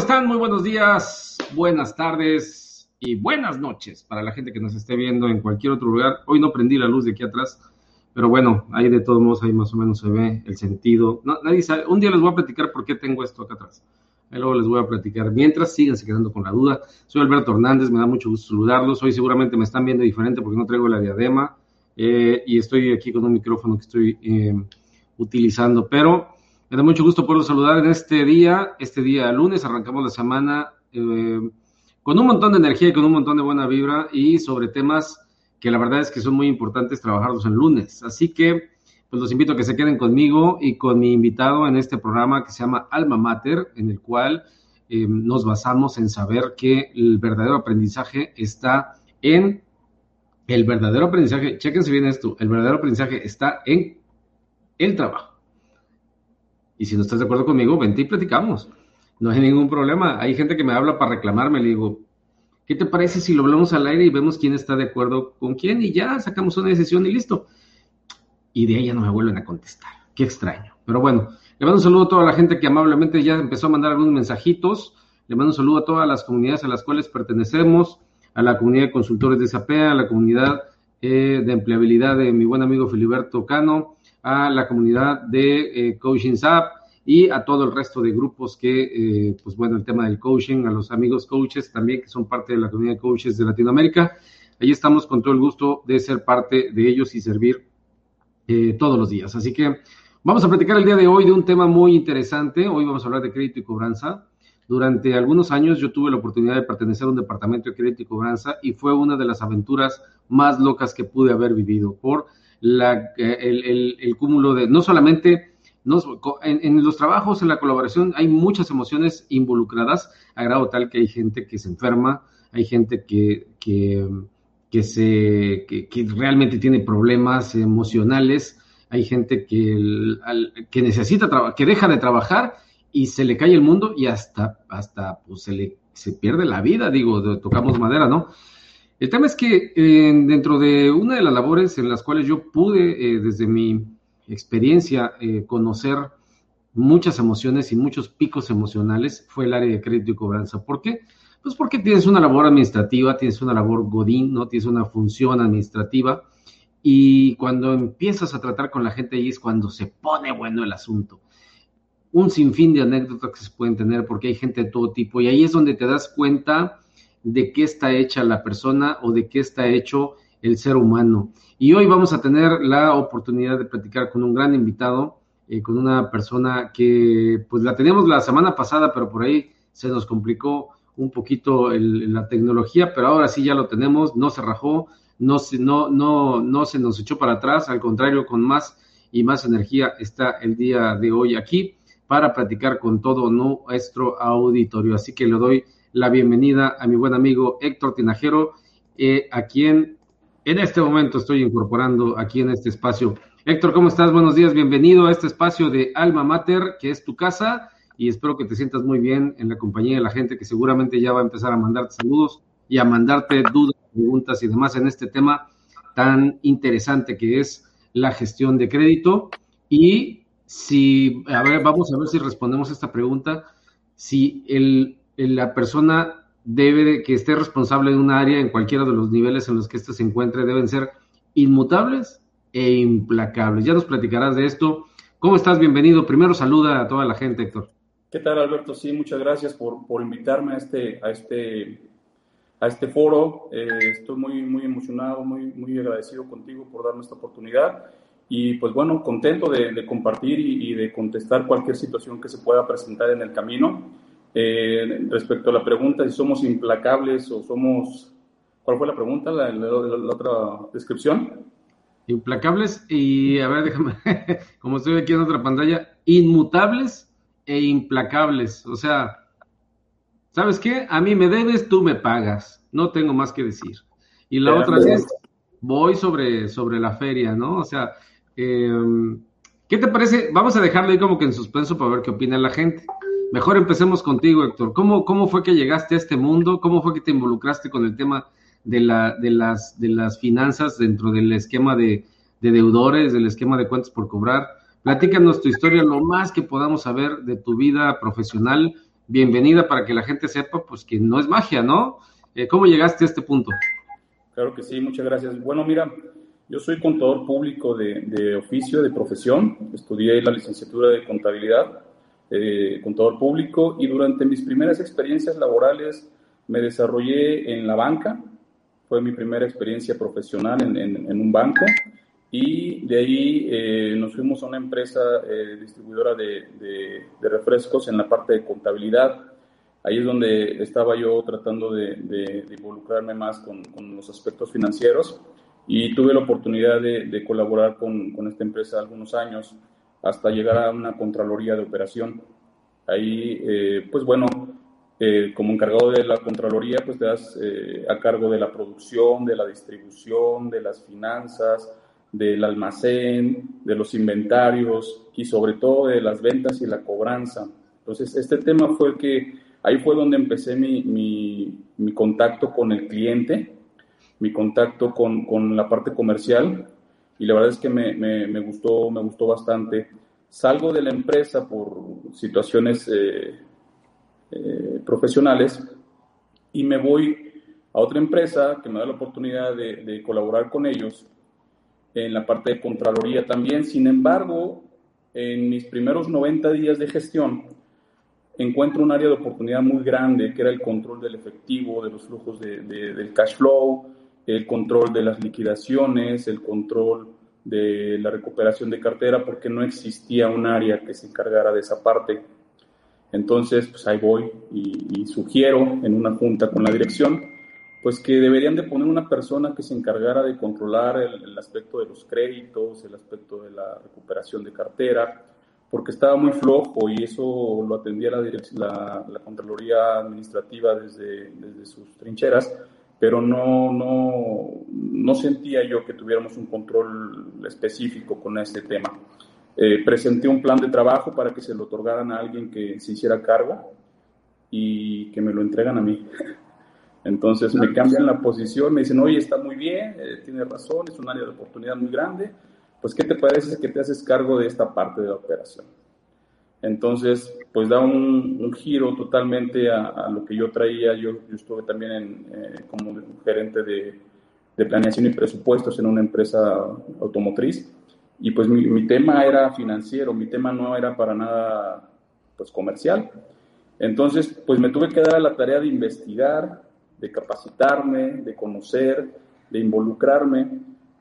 están? Muy buenos días, buenas tardes y buenas noches para la gente que nos esté viendo en cualquier otro lugar. Hoy no prendí la luz de aquí atrás, pero bueno, ahí de todos modos, ahí más o menos se ve el sentido. No, nadie sabe. Un día les voy a platicar por qué tengo esto acá atrás. Ahí luego les voy a platicar. Mientras, síganse quedando con la duda. Soy Alberto Hernández, me da mucho gusto saludarlos. Hoy seguramente me están viendo diferente porque no traigo la diadema eh, y estoy aquí con un micrófono que estoy eh, utilizando, pero me da mucho gusto poder saludar en este día, este día lunes, arrancamos la semana eh, con un montón de energía y con un montón de buena vibra y sobre temas que la verdad es que son muy importantes trabajarlos en lunes. Así que, pues los invito a que se queden conmigo y con mi invitado en este programa que se llama Alma Mater, en el cual eh, nos basamos en saber que el verdadero aprendizaje está en el verdadero aprendizaje, chéquense bien esto, el verdadero aprendizaje está en el trabajo. Y si no estás de acuerdo conmigo, vente y platicamos. No hay ningún problema. Hay gente que me habla para reclamarme. Le digo, ¿qué te parece si lo hablamos al aire y vemos quién está de acuerdo con quién? Y ya sacamos una decisión y listo. Y de ahí ya no me vuelven a contestar. Qué extraño. Pero bueno, le mando un saludo a toda la gente que amablemente ya empezó a mandar algunos mensajitos. Le mando un saludo a todas las comunidades a las cuales pertenecemos, a la comunidad de consultores de SAPEA, a la comunidad eh, de empleabilidad de mi buen amigo Filiberto Cano, a la comunidad de eh, Coaching App y a todo el resto de grupos que, eh, pues bueno, el tema del coaching, a los amigos coaches también que son parte de la comunidad de coaches de Latinoamérica. Ahí estamos con todo el gusto de ser parte de ellos y servir eh, todos los días. Así que vamos a platicar el día de hoy de un tema muy interesante. Hoy vamos a hablar de crédito y cobranza. Durante algunos años yo tuve la oportunidad de pertenecer a un departamento de crédito y cobranza y fue una de las aventuras más locas que pude haber vivido por la, el, el, cúmulo de, no solamente, en, los trabajos, en la colaboración, hay muchas emociones involucradas, a grado tal que hay gente que se enferma, hay gente que, que, que se, que, realmente tiene problemas emocionales, hay gente que, que necesita, que deja de trabajar y se le cae el mundo y hasta, hasta pues, se le se pierde la vida, digo, tocamos madera, ¿no? El tema es que eh, dentro de una de las labores en las cuales yo pude, eh, desde mi experiencia, eh, conocer muchas emociones y muchos picos emocionales, fue el área de crédito y cobranza. ¿Por qué? Pues porque tienes una labor administrativa, tienes una labor godín, ¿no? Tienes una función administrativa y cuando empiezas a tratar con la gente ahí es cuando se pone bueno el asunto. Un sinfín de anécdotas que se pueden tener porque hay gente de todo tipo y ahí es donde te das cuenta de qué está hecha la persona o de qué está hecho el ser humano. Y hoy vamos a tener la oportunidad de platicar con un gran invitado, eh, con una persona que pues la teníamos la semana pasada, pero por ahí se nos complicó un poquito la tecnología, pero ahora sí ya lo tenemos, no se rajó, no no, no, no se nos echó para atrás, al contrario, con más y más energía está el día de hoy aquí para platicar con todo nuestro auditorio. Así que le doy la bienvenida a mi buen amigo Héctor Tinajero, eh, a quien en este momento estoy incorporando aquí en este espacio. Héctor, ¿cómo estás? Buenos días, bienvenido a este espacio de Alma Mater, que es tu casa, y espero que te sientas muy bien en la compañía de la gente que seguramente ya va a empezar a mandarte saludos y a mandarte dudas, preguntas y demás en este tema tan interesante que es la gestión de crédito. Y si, a ver, vamos a ver si respondemos esta pregunta. Si el, la persona debe de, que esté responsable de un área en cualquiera de los niveles en los que éste se encuentre deben ser inmutables e implacables. Ya nos platicarás de esto. ¿Cómo estás? Bienvenido. Primero saluda a toda la gente, Héctor. ¿Qué tal, Alberto? Sí, muchas gracias por, por invitarme a este, a este, a este foro. Eh, estoy muy, muy emocionado, muy, muy agradecido contigo por darme esta oportunidad. Y pues bueno, contento de, compartir y, de contestar cualquier situación que se pueda presentar en el camino. Eh, respecto a la pregunta si somos implacables o somos... ¿Cuál fue la pregunta? la otra descripción? Implacables y, a ver, déjame, como estoy aquí en otra pantalla, inmutables e implacables. O sea, ¿sabes qué? A mí me debes, tú me pagas. No tengo más que decir. Y la otra es, voy sobre, sobre la feria, ¿no? O sea, em, ¿qué te parece? Vamos a dejarlo ahí como que en suspenso para ver qué opina la gente. Mejor empecemos contigo, Héctor. ¿Cómo, ¿Cómo fue que llegaste a este mundo? ¿Cómo fue que te involucraste con el tema de, la, de, las, de las finanzas dentro del esquema de, deudores, del esquema de cuentas por cobrar. Platícanos tu historia, lo más que podamos saber de tu vida profesional. Bienvenida para que la gente sepa, pues que no es magia, ¿no? Eh, ¿Cómo llegaste a este punto? Claro que sí, muchas gracias. Bueno, mira, yo soy contador público de, oficio, de profesión. Estudié la licenciatura de contabilidad, eh, contador público, y durante mis primeras experiencias laborales me desarrollé en la banca, fue mi primera experiencia profesional en, en, un banco y de ahí eh, nos fuimos a una empresa eh, distribuidora de, de, refrescos en la parte de contabilidad. Ahí es donde estaba yo tratando de, de involucrarme más con, con, los aspectos financieros y tuve la oportunidad de, colaborar con, con, esta empresa algunos años hasta llegar a una contraloría de operación. Ahí, eh, pues bueno, eh, como encargado de la Contraloría, pues te das eh, a cargo de la producción, de la distribución, de las finanzas, del almacén, de los inventarios y sobre todo de las ventas y la cobranza. Entonces, este tema fue el que, ahí fue donde empecé mi, mi, contacto con el cliente, mi contacto con, con, la parte comercial y la verdad es que me, me, gustó, me gustó bastante. Salgo de la empresa por situaciones... Eh, eh, profesionales y me voy a otra empresa que me da la oportunidad de, colaborar con ellos en la parte de Contraloría también. Sin embargo, en mis primeros 90 días de gestión, encuentro un área de oportunidad muy grande, que era el control del efectivo, de los flujos del cash flow, el control de las liquidaciones, el control de la recuperación de cartera, porque no existía un área que se encargara de esa parte. Entonces, pues ahí voy y, sugiero en una junta con la dirección, pues que deberían de poner una persona que se encargara de controlar el, aspecto de los créditos, el aspecto de la recuperación de cartera, porque estaba muy flojo y eso lo atendía la, la, Contraloría Administrativa desde sus trincheras, pero no, no, no sentía yo que tuviéramos un control específico con este tema. Eh, presenté un plan de trabajo para que se lo otorgaran a alguien que se hiciera cargo y que me lo entregan a mí. Entonces me cambian la posición, me dicen, oye, está muy bien, eh, tiene razón, es un área de oportunidad muy grande, pues ¿qué te parece que te haces cargo de esta parte de la operación? Entonces, pues da un, giro totalmente a, lo que yo traía. Yo, estuve también en, eh, como gerente de, de, planeación y presupuestos en una empresa automotriz. Y pues mi, tema era financiero, mi tema no era para nada pues comercial. Entonces, pues me tuve que dar a la tarea de investigar, de capacitarme, de conocer, de involucrarme,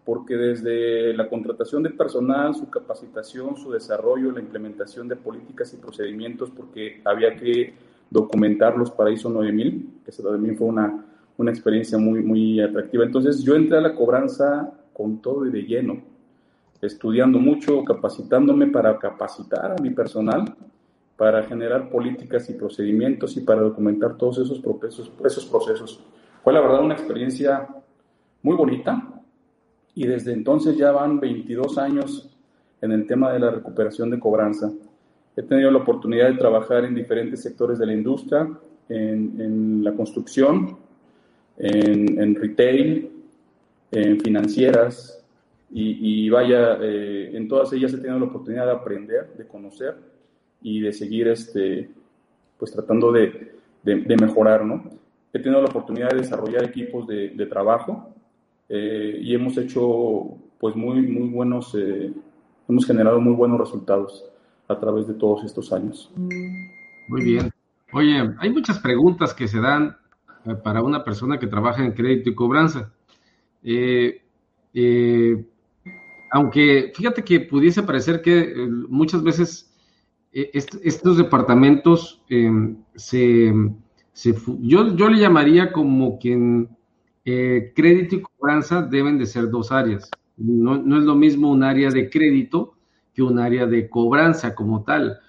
porque desde la contratación de personal, su capacitación, su desarrollo, la implementación de políticas y procedimientos, porque había que documentarlos para ISO 9000, que también fue una, una experiencia muy, muy atractiva. Entonces yo entré a la cobranza con todo y de lleno estudiando mucho, capacitándome para capacitar a mi personal, para generar políticas y procedimientos y para documentar todos esos procesos. Esos procesos. Fue la verdad una experiencia muy bonita, y desde entonces ya van 22 años en el tema de la recuperación de cobranza. He tenido la oportunidad de trabajar en diferentes sectores de la industria, en, la construcción, en, retail, en financieras, y, vaya, eh, en todas ellas he tenido la oportunidad de aprender, de conocer y de seguir este, pues tratando de, de, mejorar, ¿no? He tenido la oportunidad de desarrollar equipos de, de trabajo eh, y hemos hecho pues muy, muy buenos, eh, hemos generado muy buenos resultados a través de todos estos años. Muy bien. Oye, hay muchas preguntas que se dan eh, para una persona que trabaja en crédito y cobranza. aunque fíjate que pudiese parecer que muchas veces estos departamentos se, se, yo, yo le llamaría como quien eh, crédito y cobranza deben de ser dos áreas. No, es lo mismo un área de crédito que un área de cobranza como tal.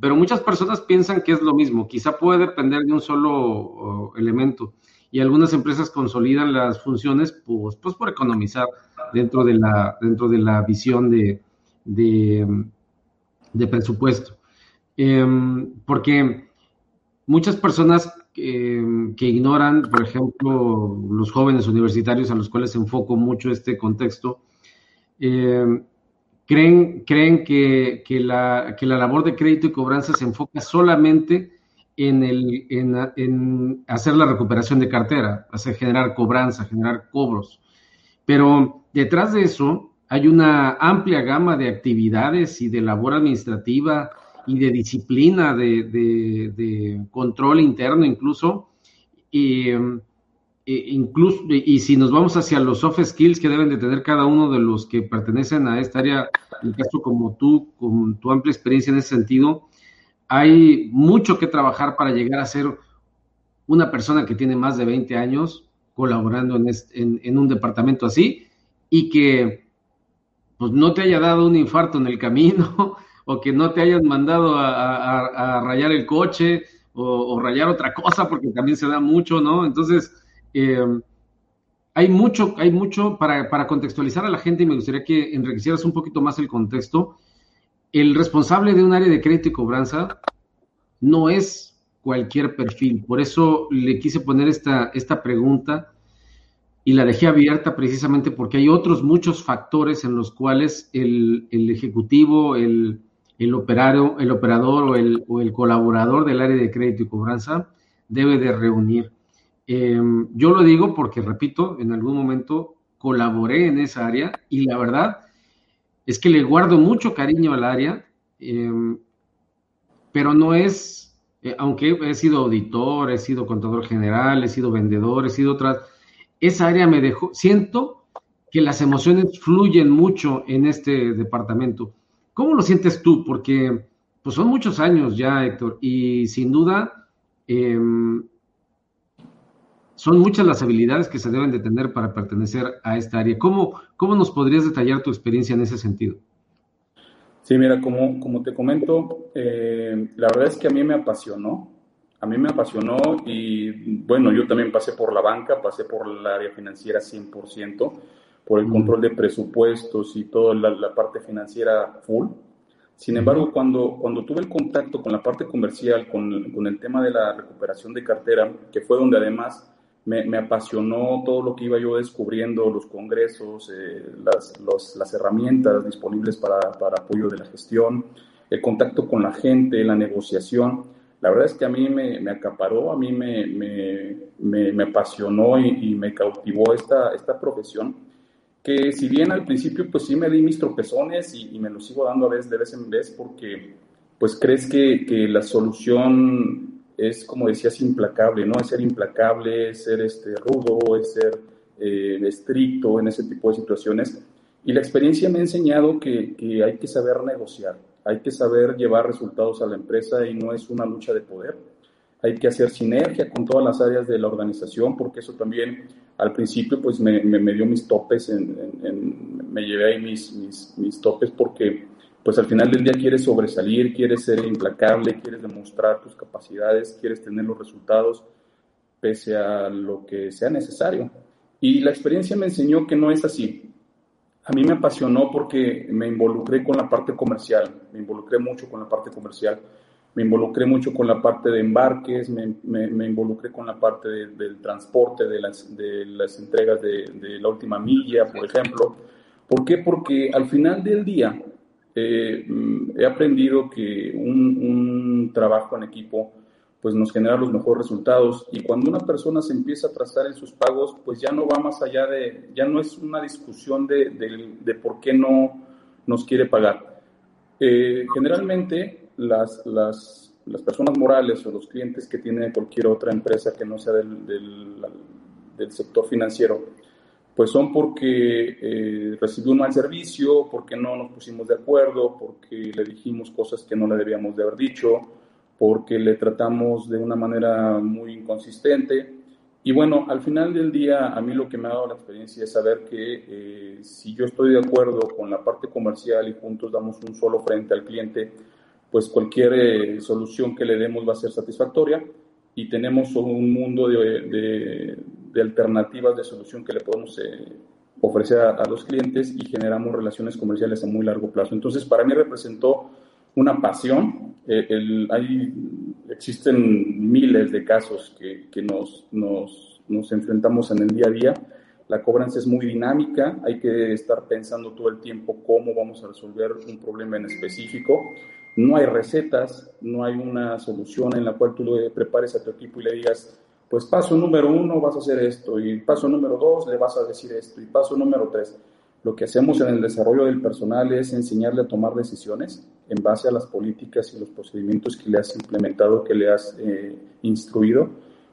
Pero muchas personas piensan que es lo mismo. Quizá puede depender de un solo elemento. Y algunas empresas consolidan las funciones pues, pues, por economizar dentro de la, dentro de la visión de, de, presupuesto. Em, porque muchas personas que, ignoran, por ejemplo, los jóvenes universitarios a los cuales enfoco mucho este contexto, eh, creen, creen que, la, que la labor de crédito y cobranza se enfoca solamente en, el, en, hacer la recuperación de cartera, hacer generar cobranza, generar cobros. Pero detrás de eso hay una amplia gama de actividades y de labor administrativa, y de disciplina, de, control interno incluso. Y, e incluso, y si nos vamos hacia los soft skills que deben de tener cada uno de los que pertenecen a esta área, en caso como tú, con tu amplia experiencia en ese sentido, hay mucho que trabajar para llegar a ser una persona que tiene más de 20 años colaborando en, en un departamento así y que pues no te haya dado un infarto en el camino o que no te hayan mandado a, rayar el coche o, rayar otra cosa, porque también se da mucho, ¿no? Entonces, eh, hay mucho, hay mucho para, para, contextualizar a la gente y me gustaría que enriquecieras un poquito más el contexto. El responsable de un área de crédito y cobranza no es cualquier perfil, por eso le quise poner esta, esta pregunta y la dejé abierta precisamente porque hay otros muchos factores en los cuales el, el ejecutivo, el, el, operario, el operador o el, colaborador del área de crédito y cobranza debe de reunir. Em, yo lo digo porque, repito, en algún momento colaboré en esa área y la verdad es que le guardo mucho cariño al área, em, pero no es, eh, aunque he sido auditor, he sido contador general, he sido vendedor, he sido otras, esa área me dejó, siento que las emociones fluyen mucho en este departamento ¿Cómo lo sientes tú? Porque pues son muchos años ya, Héctor, y sin duda em, son muchas las habilidades que se deben de tener para pertenecer a esta área. ¿Cómo, cómo nos podrías detallar tu experiencia en ese sentido? Sí, mira, como, como te comento, eh, la verdad es que a mí me apasionó, a mí me apasionó y bueno, yo también pasé por la banca, pasé por el área financiera 100% por el control de presupuestos y toda la, parte financiera full. Sin embargo, cuando, cuando tuve el contacto con la parte comercial, con, con el tema de la recuperación de cartera, que fue donde además me, me apasionó todo lo que iba yo descubriendo, los congresos, eh, las, los, las herramientas disponibles para, para apoyo de la gestión, el contacto con la gente, la negociación. La verdad es que a mí me, me acaparó, a mí me, me, me apasionó y, y, me cautivó esta, esta profesión que si bien al principio pues sí me di mis tropezones y, me los sigo dando a veces de vez en vez porque pues crees que, que, la solución es como decías implacable, ¿no? Es ser implacable, es ser este, rudo, es ser eh, estricto en ese tipo de situaciones. Y la experiencia me ha enseñado que, que hay que saber negociar, hay que saber llevar resultados a la empresa y no es una lucha de poder. Hay que hacer sinergia con todas las áreas de la organización porque eso también al principio pues me, me, dio mis topes, en, me llevé ahí mis, mis, mis, topes porque pues al final del día quieres sobresalir, quieres ser implacable, quieres demostrar tus capacidades, quieres tener los resultados pese a lo que sea necesario. Y la experiencia me enseñó que no es así, A mí me apasionó porque me involucré con la parte comercial, me involucré mucho con la parte comercial, me involucré mucho con la parte de embarques, me, me, involucré con la parte del transporte, de las, de las entregas de, de, la última milla, por ejemplo. ¿Por qué? Porque al final del día eh, he aprendido que un, un trabajo en equipo pues nos genera los mejores resultados. Y cuando una persona se empieza a trazar en sus pagos, pues ya no va más allá de, ya no es una discusión de, de, por qué no nos quiere pagar. Eh, generalmente las, las, las, personas morales o los clientes que tienen cualquier otra empresa que no sea del, del, sector financiero, pues son porque eh, recibió un mal servicio, porque no nos pusimos de acuerdo, porque le dijimos cosas que no le debíamos de haber dicho, porque le tratamos de una manera muy inconsistente. Y bueno, al final del día, a mí lo que me ha dado la experiencia es saber que eh, si yo estoy de acuerdo con la parte comercial y juntos damos un solo frente al cliente, pues cualquier eh, solución que le demos va a ser satisfactoria y tenemos un mundo de, de, alternativas de solución que le podemos eh, ofrecer a, a, los clientes y generamos relaciones comerciales a muy largo plazo. Entonces, para mí representó una pasión. Eh, hay, existen miles de casos que, que nos, nos, nos, enfrentamos en el día a día. La cobranza es muy dinámica, hay que estar pensando todo el tiempo cómo vamos a resolver un problema en específico. No hay recetas, no hay una solución en la cual tú le prepares a tu equipo y le digas, pues paso número uno vas a hacer esto, y paso número dos le vas a decir esto, y paso número tres. Lo que hacemos en el desarrollo del personal es enseñarle a tomar decisiones en base a las políticas y los procedimientos que le has implementado, que le has eh, instruido,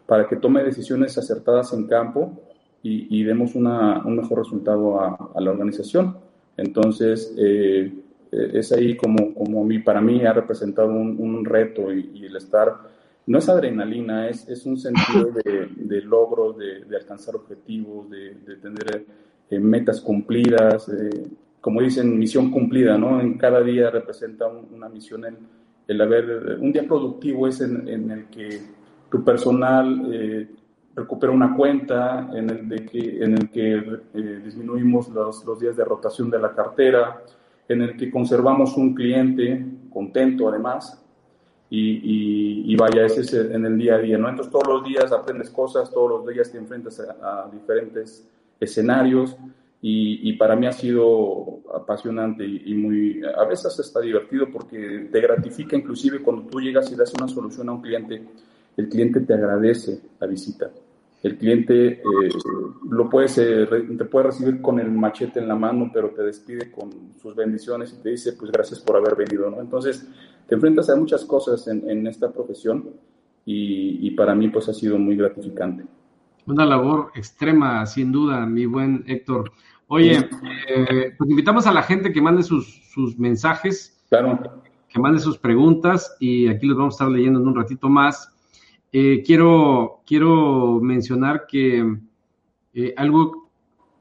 para que tome decisiones acertadas en campo y, demos una, un mejor resultado a, la organización. Entonces, eh, es ahí como, como mí, para mí ha representado un, reto y, el estar, no es adrenalina, es, es un sentido de, de logro, de, de, alcanzar objetivos, de, de tener metas cumplidas, como dicen, misión cumplida, ¿no? En cada día representa una misión el, el, haber, un día productivo es en, en el que tu personal eh, recupera una cuenta, en el, de que, en el que eh, disminuimos los, los, días de rotación de la cartera, en el que conservamos un cliente contento además, y, y, vaya, ese es en el día a día, ¿no? Entonces todos los días aprendes cosas, todos los días te enfrentas a, a diferentes escenarios y, para mí ha sido apasionante y, muy, a veces está divertido porque te gratifica inclusive cuando tú llegas y das una solución a un cliente, el cliente te agradece la visita. El cliente eh, lo puedes, te puede recibir con el machete en la mano, pero te despide con sus bendiciones y te dice, pues gracias por haber venido, ¿no? Entonces, te enfrentas a muchas cosas en, en esta profesión y, y para mí pues ha sido muy gratificante. Una labor extrema, sin duda, mi buen Héctor. Oye, eh, pues invitamos a la gente que mande sus, sus mensajes, claro. que mande sus preguntas y aquí los vamos a estar leyendo en un ratito más. Eh, quiero, quiero mencionar que eh, algo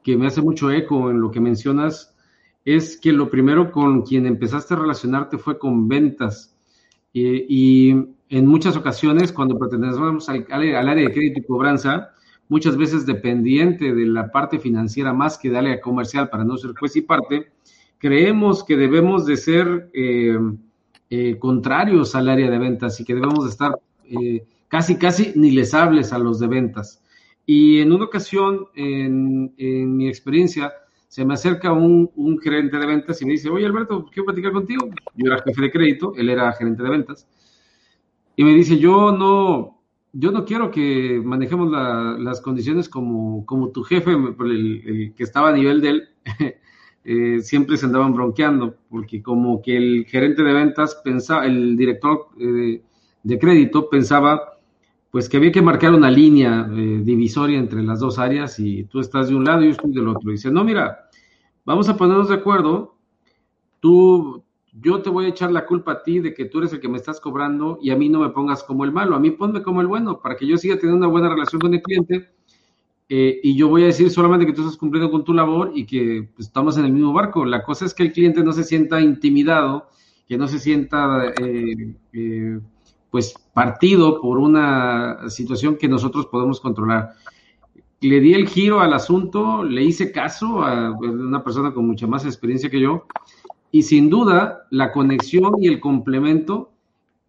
que me hace mucho eco en lo que mencionas es que lo primero con quien empezaste a relacionarte fue con ventas. y en muchas ocasiones, cuando pertenecemos al, al área de crédito y cobranza, muchas veces dependiente de la parte financiera más que de área comercial para no ser juez y parte, creemos que debemos de ser eh, eh, contrarios al área de ventas y que debemos de estar eh, casi, casi ni les hables a los de ventas. Y en una ocasión, en, mi experiencia, se me acerca un, gerente de ventas y me dice, oye Alberto, quiero platicar contigo. Yo era jefe de crédito, él era gerente de ventas. Y me dice, yo no, yo no quiero que manejemos las condiciones como, como tu jefe, el, que estaba a nivel de él, eh, siempre se andaban bronqueando, porque como que el gerente de ventas pensaba, el director eh, de crédito pensaba, pues que había que marcar una línea eh, divisoria entre las dos áreas y tú estás de un lado y yo estoy del otro. Y dice, no, mira, vamos a ponernos de acuerdo, tú, yo te voy a echar la culpa a ti de que tú eres el que me estás cobrando y a mí no me pongas como el malo, a mí ponme como el bueno, para que yo siga teniendo una buena relación con el cliente. Eh, y yo voy a decir solamente que tú estás cumpliendo con tu labor y que pues, estamos en el mismo barco. La cosa es que el cliente no se sienta intimidado, que no se sienta eh, pues partido por una situación que nosotros podemos controlar. le di el giro al asunto, le hice caso a una persona con mucha más experiencia que yo y sin duda la conexión y el complemento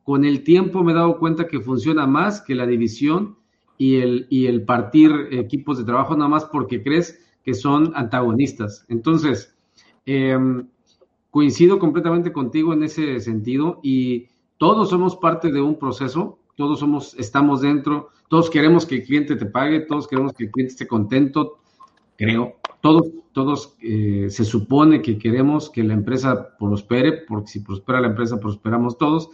con el tiempo me he dado cuenta que funciona más que la división y el, y el partir equipos de trabajo nada más porque crees que son antagonistas. Entonces, em, coincido completamente contigo en ese sentido y todos somos parte de un proceso, todos somos, estamos dentro, todos queremos que el cliente te pague, todos queremos que el cliente esté contento, creo, todos, todos eh, se supone que queremos que la empresa prospere, porque si prospera la empresa, prosperamos todos,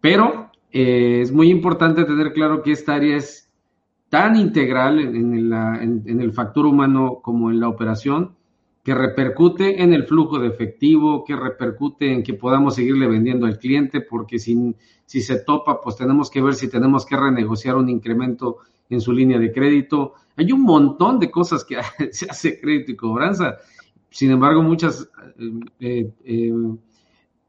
pero eh, es muy importante tener claro que esta área es tan integral en, el factor humano como en la operación, que repercute en el flujo de efectivo, que repercute en que podamos seguirle vendiendo al cliente, porque si, si se topa, pues tenemos que ver si tenemos que renegociar un incremento en su línea de crédito. Hay un montón de cosas que se hace crédito y cobranza. Sin embargo, muchas eh, eh,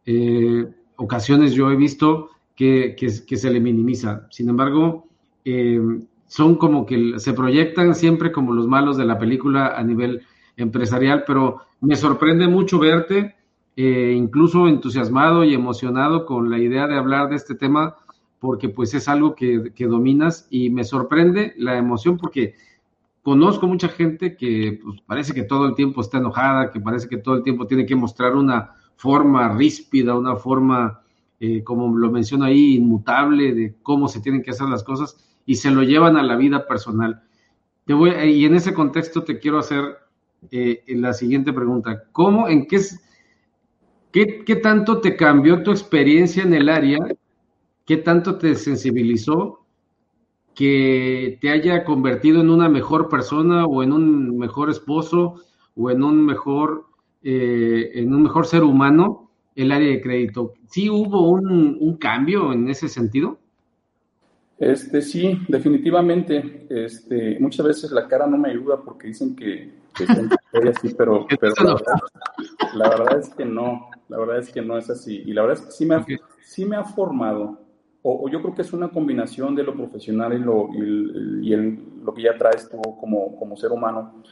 eh, ocasiones yo he visto que, que, se le minimiza. Sin embargo, son como que se proyectan siempre como los malos de la película a nivel empresarial, pero me sorprende mucho verte, eh, incluso entusiasmado y emocionado con la idea de hablar de este tema, porque pues es algo que, dominas y me sorprende la emoción porque conozco mucha gente que pues, parece que todo el tiempo está enojada, que parece que todo el tiempo tiene que mostrar una forma ríspida, una forma, eh, como lo menciono ahí, inmutable de cómo se tienen que hacer las cosas y se lo llevan a la vida personal. Te voy, y en ese contexto te quiero hacer eh, la siguiente pregunta. ¿Cómo, en qué, qué, qué tanto te cambió tu experiencia en el área? ¿Qué tanto te sensibilizó que te haya convertido en una mejor persona o en un mejor esposo o en un mejor, eh, en un mejor ser humano el área de crédito? ¿Sí hubo un, un cambio en ese sentido? Este, sí, definitivamente. Este, muchas veces la cara no me ayuda porque dicen que, que así, pero, pero la, verdad, es que no, la verdad es que no es así. Y la verdad es que sí me ha, sí me ha formado, o, yo creo que es una combinación de lo profesional y lo, y, el, lo que ya traes tú como, como ser humano,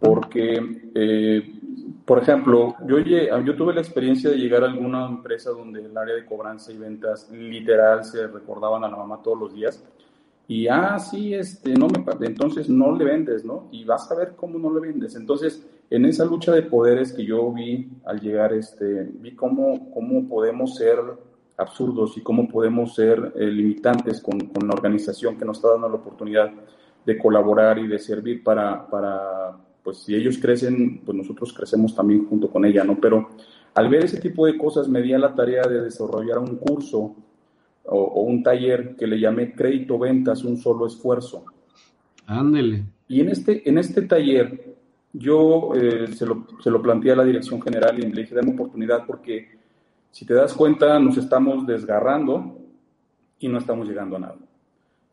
porque eh, por ejemplo, yo, yo tuve la experiencia de llegar a alguna empresa donde el área de cobranza y ventas literal se recordaban a la mamá todos los días. Y, ah, sí, este, no me, entonces no le vendes, ¿no? Y vas a ver cómo no le vendes. Entonces, en esa lucha de poderes que yo vi al llegar, este, vi cómo, cómo podemos ser absurdos y cómo podemos ser eh, limitantes con, con, la organización que nos está dando la oportunidad de colaborar y de servir para pues si ellos crecen, pues nosotros crecemos también junto con ella, ¿no? Pero al ver ese tipo de cosas me di a la tarea de desarrollar un curso o, un taller que le llamé Crédito Ventas, un solo esfuerzo. Ándele. Y en este, en este taller yo eh, se, lo, se, lo, planteé a la dirección general y le dije, dame oportunidad porque si te das cuenta nos estamos desgarrando y no estamos llegando a nada.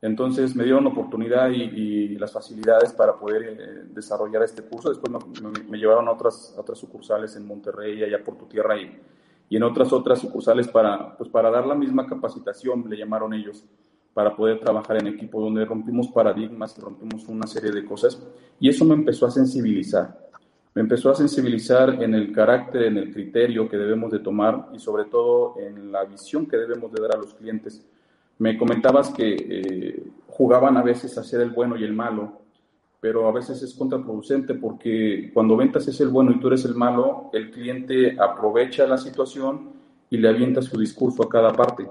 Entonces me dieron oportunidad y, las facilidades para poder eh, desarrollar este curso. Después me, llevaron a otras, otras sucursales en Monterrey, allá por tu tierra y, y en otras otras sucursales para, pues para dar la misma capacitación, le llamaron ellos, para poder trabajar en equipo, donde rompimos paradigmas y rompimos una serie de cosas. Y eso me empezó a sensibilizar. Me empezó a sensibilizar en el carácter, en el criterio que debemos de tomar y sobre todo en la visión que debemos de dar a los clientes me comentabas que eh, jugaban a veces a ser el bueno y el malo, pero a veces es contraproducente porque cuando ventas es el bueno y tú eres el malo, el cliente aprovecha la situación y le avienta su discurso a cada parte.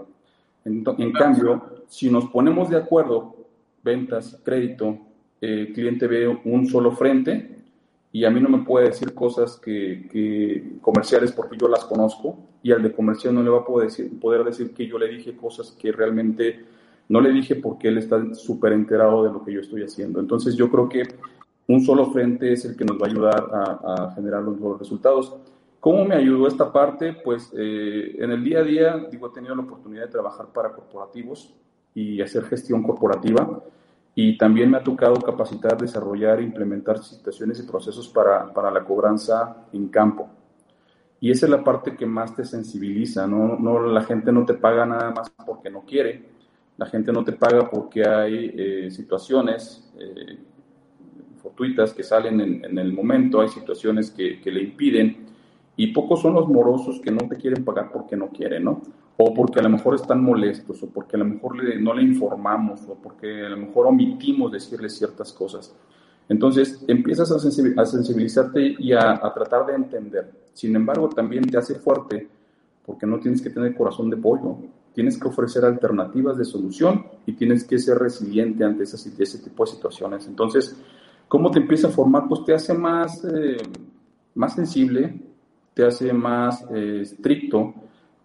En, en cambio, si nos ponemos de acuerdo, ventas, crédito, el cliente ve un solo frente y a mí no me puede decir cosas que, comerciales porque yo las conozco y al de comercial no le va a poder decir, poder decir que yo le dije cosas que realmente no le dije porque él está súper enterado de lo que yo estoy haciendo. Entonces yo creo que un solo frente es el que nos va a ayudar a, generar los nuevos resultados. ¿Cómo me ayudó esta parte? Pues eh, en el día a día, digo, he tenido la oportunidad de trabajar para corporativos y hacer gestión corporativa y también me ha tocado capacitar, desarrollar e implementar situaciones y procesos para, para, la cobranza en campo. Y esa es la parte que más te sensibiliza, ¿no? no la gente no te paga nada más porque no quiere, la gente no te paga porque hay eh, situaciones, eh, fortuitas que salen en, el momento, hay situaciones que, le impiden y pocos son los morosos que no te quieren pagar porque no quieren, ¿no? O porque a lo mejor están molestos, o porque a lo mejor no le informamos, o porque a lo mejor omitimos decirles ciertas cosas. Entonces empiezas a, sensibilizarte y a, tratar de entender. Sin embargo, también te hace fuerte porque no tienes que tener corazón de pollo. Tienes que ofrecer alternativas de solución y tienes que ser resiliente ante ese tipo de situaciones. Entonces, ¿cómo te empieza a formar? Pues te hace más, eh, más sensible, te hace más eh, estricto,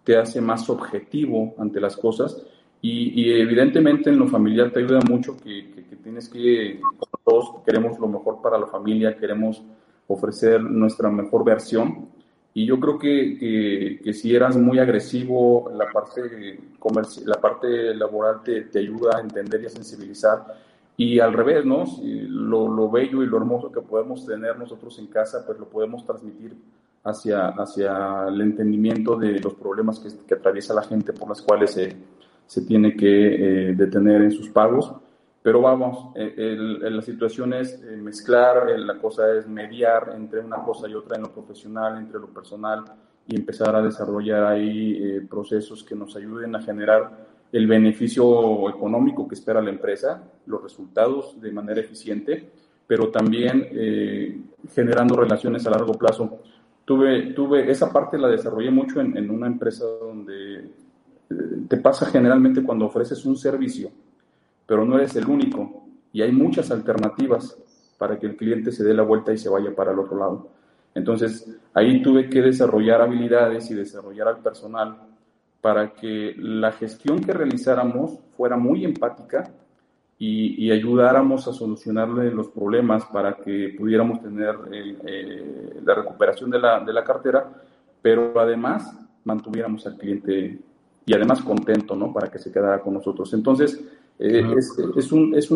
te hace más objetivo ante las cosas y, evidentemente en lo familiar te ayuda mucho que, que, tienes que, todos queremos lo mejor para la familia, queremos ofrecer nuestra mejor versión. Y yo creo que, que, si eras muy agresivo, la parte, la parte laboral te, te, ayuda a entender y a sensibilizar. Y al revés, ¿no? lo, lo, bello y lo hermoso que podemos tener nosotros en casa, pues lo podemos transmitir hacia, hacia el entendimiento de los problemas que, que atraviesa la gente por las cuales se se tiene que eh, detener en sus pagos. Pero vamos, eh, la situación es eh, mezclar, la cosa es mediar entre una cosa y otra en lo profesional, entre lo personal y empezar a desarrollar ahí procesos que nos ayuden a generar el beneficio económico que espera la empresa, los resultados de manera eficiente, pero también generando relaciones a largo plazo. Tuve, tuve, esa parte la desarrollé mucho en, en una empresa donde te pasa generalmente cuando ofreces un servicio, pero no eres el único y hay muchas alternativas para que el cliente se dé la vuelta y se vaya para el otro lado. Entonces, ahí tuve que desarrollar habilidades y desarrollar al personal para que la gestión que realizáramos fuera muy empática y, ayudáramos a solucionarle los problemas para que pudiéramos tener eh, la recuperación de la, de la cartera, pero además mantuviéramos al cliente y además contento, ¿no? Para que se quedara con nosotros. Entonces, eh, es, es, un, es,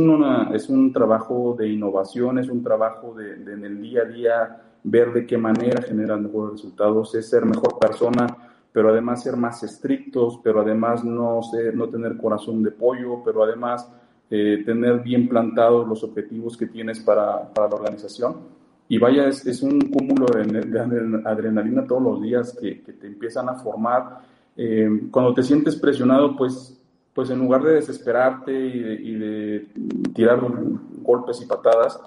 es un trabajo de innovación, es un trabajo de, en el día a día ver de qué manera generar mejores resultados, es ser mejor persona, pero además ser más estrictos, pero además no, ser, no tener corazón de pollo, pero además eh, tener bien plantados los objetivos que tienes para, para la organización. Y vaya, es, es un cúmulo de, de, adrenalina todos los días que, que te empiezan a formar eh, cuando te sientes presionado, pues, pues en lugar de desesperarte y de, tirar golpes y patadas,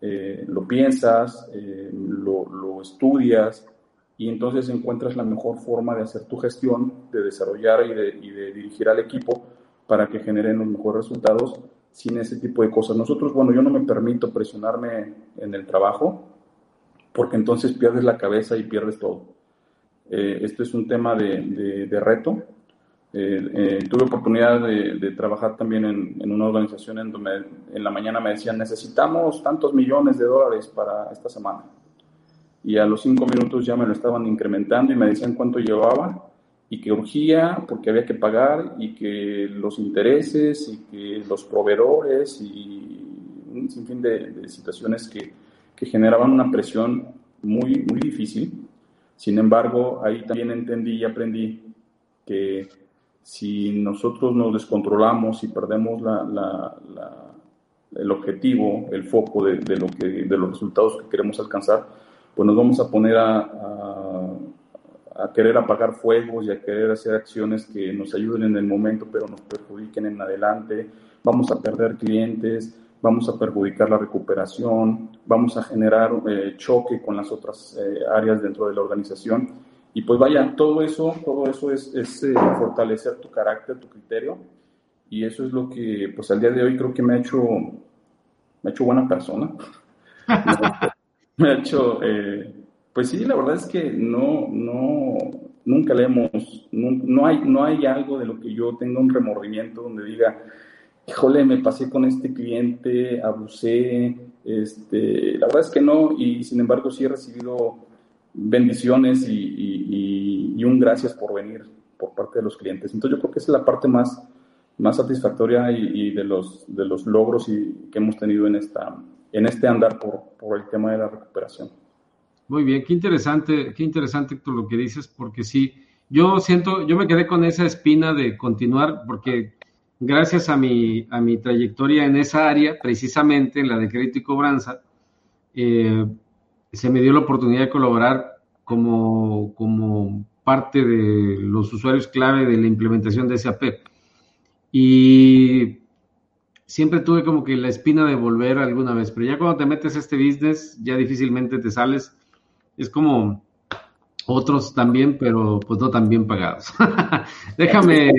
eh, lo piensas, eh, lo, lo, estudias y entonces encuentras la mejor forma de hacer tu gestión, de desarrollar y de, y de dirigir al equipo para que generen los mejores resultados sin ese tipo de cosas. Nosotros, bueno, yo no me permito presionarme en el trabajo porque entonces pierdes la cabeza y pierdes todo. Eh, este es un tema de, de, reto. Eh, eh, tuve oportunidad de, trabajar también en, en, una organización en donde en la mañana me decían, necesitamos tantos millones de dólares para esta semana. Y a los cinco minutos ya me lo estaban incrementando y me decían cuánto llevaba y que urgía porque había que pagar y que los intereses y que los proveedores y un sinfín de, de situaciones que, que generaban una presión muy, muy difícil sin embargo, ahí también entendí y aprendí que si nosotros nos descontrolamos y perdemos el objetivo, el foco de, lo que, de los resultados que queremos alcanzar, pues nos vamos a poner a, querer apagar fuegos y a querer hacer acciones que nos ayuden en el momento, pero nos perjudiquen en adelante. Vamos a perder clientes, vamos a perjudicar la recuperación, vamos a generar eh, choque con las otras eh, áreas dentro de la organización. Y pues vaya, todo eso, todo eso es, es eh, fortalecer tu carácter, tu criterio. Y eso es lo que, pues al día de hoy creo que me ha hecho, me ha hecho buena persona. me ha hecho, pues sí, la verdad es que no, no, nunca le hemos, no, no, hay, no hay algo de lo que yo tenga un remordimiento donde diga, híjole, me pasé con este cliente, abusé, este, la verdad es que no, y sin embargo sí he recibido bendiciones y, un gracias por venir por parte de los clientes. Entonces yo creo que esa es la parte más, más satisfactoria y, de, los, de los logros y, que hemos tenido en, esta, en este andar por, por el tema de la recuperación. Muy bien, qué interesante, qué interesante todo lo que dices, porque sí, yo siento, yo me quedé con esa espina de continuar, porque gracias a mi, a mi trayectoria en esa área, precisamente en la de crédito y cobranza, eh, se me dio la oportunidad de colaborar como, como parte de los usuarios clave de la implementación de SAP. Y siempre tuve como que la espina de volver alguna vez, pero ya cuando te metes a este business, ya difícilmente te sales. Es como otros también, pero pues no tan bien pagados. déjame,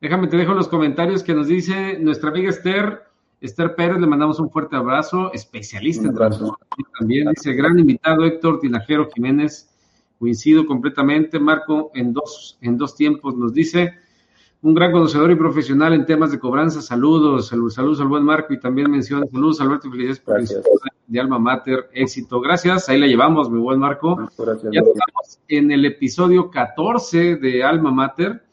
déjame, te dejo los comentarios que nos dice nuestra amiga Esther. Esther Pérez, le mandamos un fuerte abrazo, especialista en también. Dice, gran invitado Héctor Tinajero Jiménez, coincido completamente. Marco, en dos, en dos tiempos, nos dice, un gran conocedor y profesional en temas de cobranza. Saludos, saludos, saludos al buen Marco y también menciona saludos Alberto Felices por de Alma Mater, éxito. Gracias, ahí la llevamos, mi buen Marco. ya estamos en el episodio 14 de Alma Mater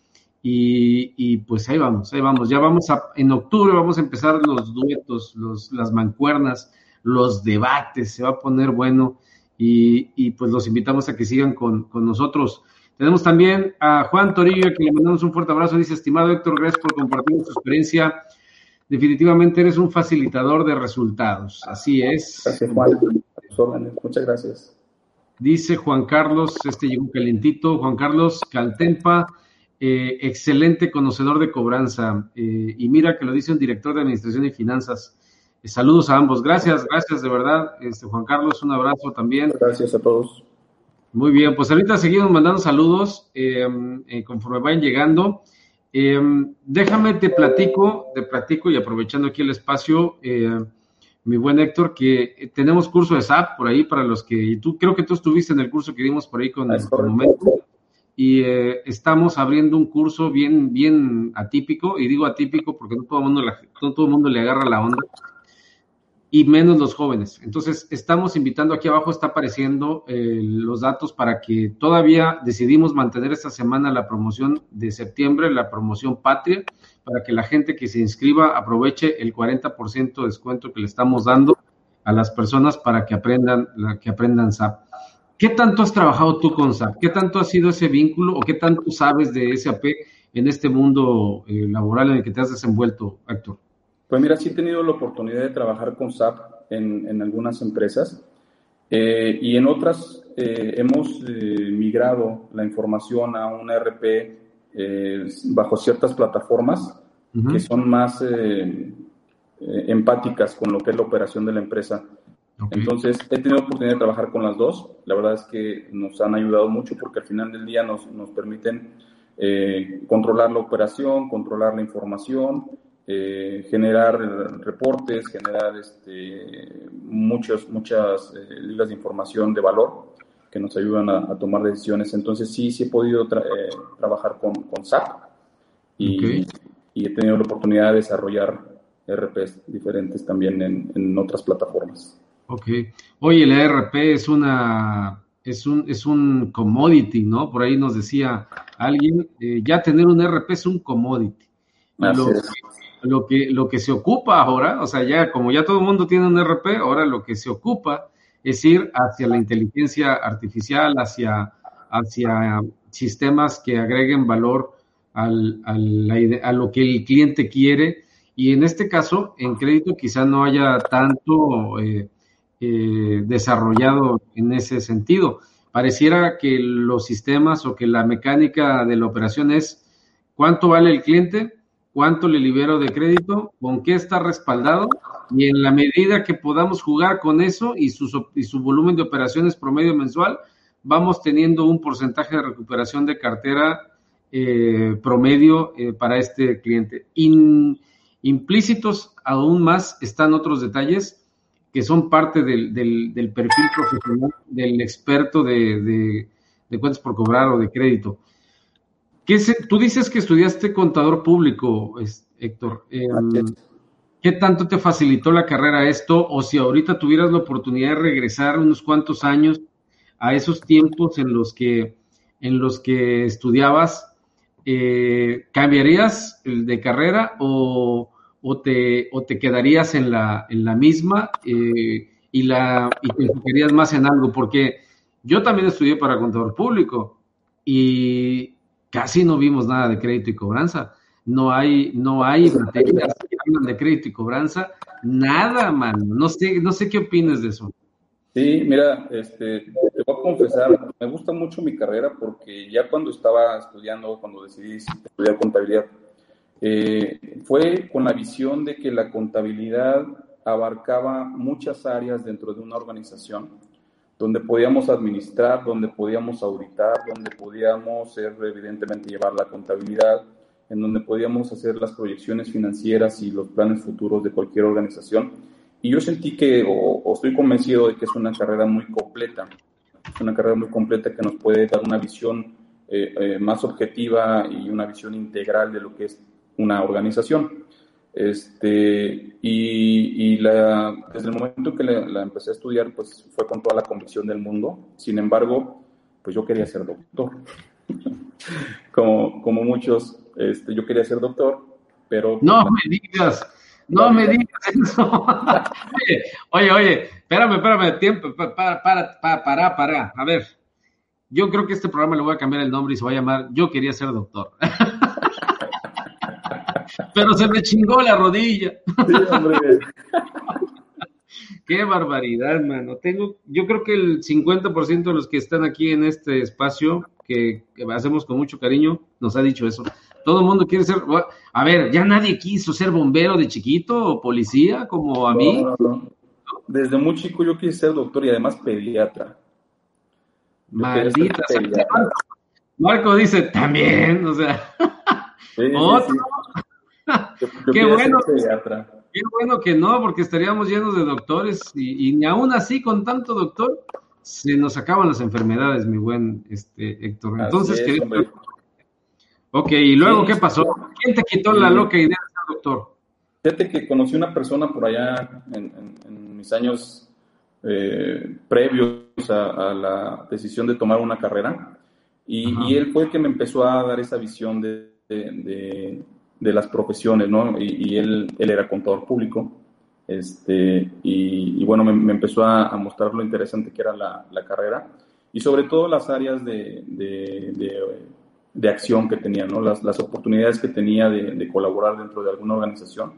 y, pues ahí vamos, ahí vamos. Ya vamos a, en octubre vamos a empezar los duetos, los, las mancuernas, los debates, se va a poner bueno y, pues los invitamos a que sigan con, con nosotros. Tenemos también a Juan Torillo, que le mandamos un fuerte abrazo. Dice, estimado Héctor, gracias por compartir su experiencia. Definitivamente eres un facilitador de resultados. Así es. Gracias, Juan. Muchas gracias. Dice Juan Carlos, este llegó calientito. Juan Carlos Caltempa, eh, excelente conocedor de cobranza. Eh, y mira que lo dice un director de Administración y Finanzas. Eh, saludos a ambos. Gracias, gracias de verdad. Este, Juan Carlos, un abrazo también. Gracias a todos. Muy bien, pues ahorita seguimos mandando saludos eh, conforme vayan llegando. Déjame, te platico, te platico y aprovechando aquí el espacio, mi buen Héctor, que tenemos curso de SAP por ahí para los que, y tú creo que tú estuviste en el curso que dimos por ahí con, el momento, y estamos abriendo un curso bien, bien atípico, y digo atípico porque no todo el mundo, no todo el mundo le agarra la onda, y menos los jóvenes. Entonces, estamos invitando, aquí abajo está apareciendo eh, los datos para que todavía decidimos mantener esta semana la promoción de septiembre, la promoción patria, para que la gente que se inscriba aproveche el 40% de descuento que le estamos dando a las personas para que aprendan, que aprendan SAP. ¿Qué tanto has trabajado tú con SAP? ¿Qué tanto ha sido ese vínculo o qué tanto sabes de SAP en este mundo eh, laboral en el que te has desenvuelto, Héctor? Pues mira, sí he tenido la oportunidad de trabajar con SAP en, algunas empresas eh, y en otras eh, hemos migrado la información a un ERP bajo ciertas plataformas que son más empáticas con lo que es la operación de la empresa. Entonces, he tenido oportunidad de trabajar con las dos. La verdad es que nos han ayudado mucho porque al final del día nos, nos permiten controlar la operación, controlar la información eh, generar reportes, generar este, muchos, muchas eh, ligas de información de valor que nos ayudan a, tomar decisiones. Entonces sí, sí he podido eh, trabajar con, con SAP y, y, he tenido la oportunidad de desarrollar RPs diferentes también en, en otras plataformas. Ok. Oye, el ERP es una es un, es un commodity, ¿no? Por ahí nos decía alguien, ya tener un ERP es un commodity. Lo, lo que, lo que se ocupa ahora, o sea, ya como ya todo el mundo tiene un RP, ahora lo que se ocupa es ir hacia la inteligencia artificial, hacia, hacia sistemas que agreguen valor al, al, a lo que el cliente quiere. Y en este caso, en crédito quizá no haya tanto eh, eh, desarrollado en ese sentido. Pareciera que los sistemas o que la mecánica de la operación es cuánto vale el cliente, cuánto le libero de crédito, con qué está respaldado y en la medida que podamos jugar con eso y su, y su volumen de operaciones promedio mensual, vamos teniendo un porcentaje de recuperación de cartera eh, promedio eh, para este cliente. implícitos aún más están otros detalles que son parte del, del, perfil profesional del experto de, de, de cuentas por cobrar o de crédito. ¿Qué tú dices que estudiaste contador público, Héctor. Em, ¿Qué tanto te facilitó la carrera esto? O si ahorita tuvieras la oportunidad de regresar unos cuantos años a esos tiempos en los que, en los que estudiabas, eh, ¿cambiarías de carrera o, o, te, o te quedarías en la, en la misma eh, y, la, y te enfocarías más en algo? Porque yo también estudié para contador público y, casi no vimos nada de crédito y cobranza. No hay, no hay materias que hablan de crédito y cobranza. Nada, mano. No sé, no sé qué opinas de eso. Sí, mira, este, te voy a confesar, me gusta mucho mi carrera porque ya cuando estaba estudiando, cuando decidí estudiar contabilidad, eh, fue con la visión de que la contabilidad abarcaba muchas áreas dentro de una organización, donde podíamos administrar, donde podíamos auditar, donde podíamos ser, evidentemente llevar la contabilidad, en donde podíamos hacer las proyecciones financieras y los planes futuros de cualquier organización. Y yo sentí que, o, estoy convencido de que es una carrera muy completa, es una carrera muy completa que nos puede dar una visión eh, eh, más objetiva y una visión integral de lo que es una organización. Este, y, la, desde el momento que la, empecé a estudiar, pues fue con toda la convicción del mundo. Sin embargo, pues yo quería ser doctor. como, como muchos, este, yo quería ser doctor, pero... No me digas, no me digas eso. oye, oye, espérame, espérame, tiempo, para, para, para, para. A ver, yo creo que este programa le voy a cambiar el nombre y se va a llamar Yo quería ser doctor. Pero se me chingó la rodilla. Sí, hombre. Qué barbaridad, mano. Tengo, yo creo que el 50% de los que están aquí en este espacio, que, que hacemos con mucho cariño, nos ha dicho eso. Todo el mundo quiere ser. A ver, ya nadie quiso ser bombero de chiquito o policía como a mí. Desde muy chico yo quise ser doctor y además pediatra. Maldita. Marco dice también, o sea. Qué bueno. Qué bueno que no, porque estaríamos llenos de doctores y, y aún así con tanto doctor se nos acaban las enfermedades, mi buen este, Héctor. Entonces, querido, Ok, ¿y luego qué pasó? ¿Quién te quitó la loca idea de ser doctor? Fíjate que conocí una persona por allá en, mis años eh, previos a, la decisión de tomar una carrera y, él fue el que me empezó a dar esa visión de, las profesiones, ¿no? Y, él, él, era contador público. Este, y, bueno, me, empezó a, mostrar lo interesante que era la, carrera y sobre todo las áreas de de acción que tenía, ¿no? las, las oportunidades que tenía de, colaborar dentro de alguna organización.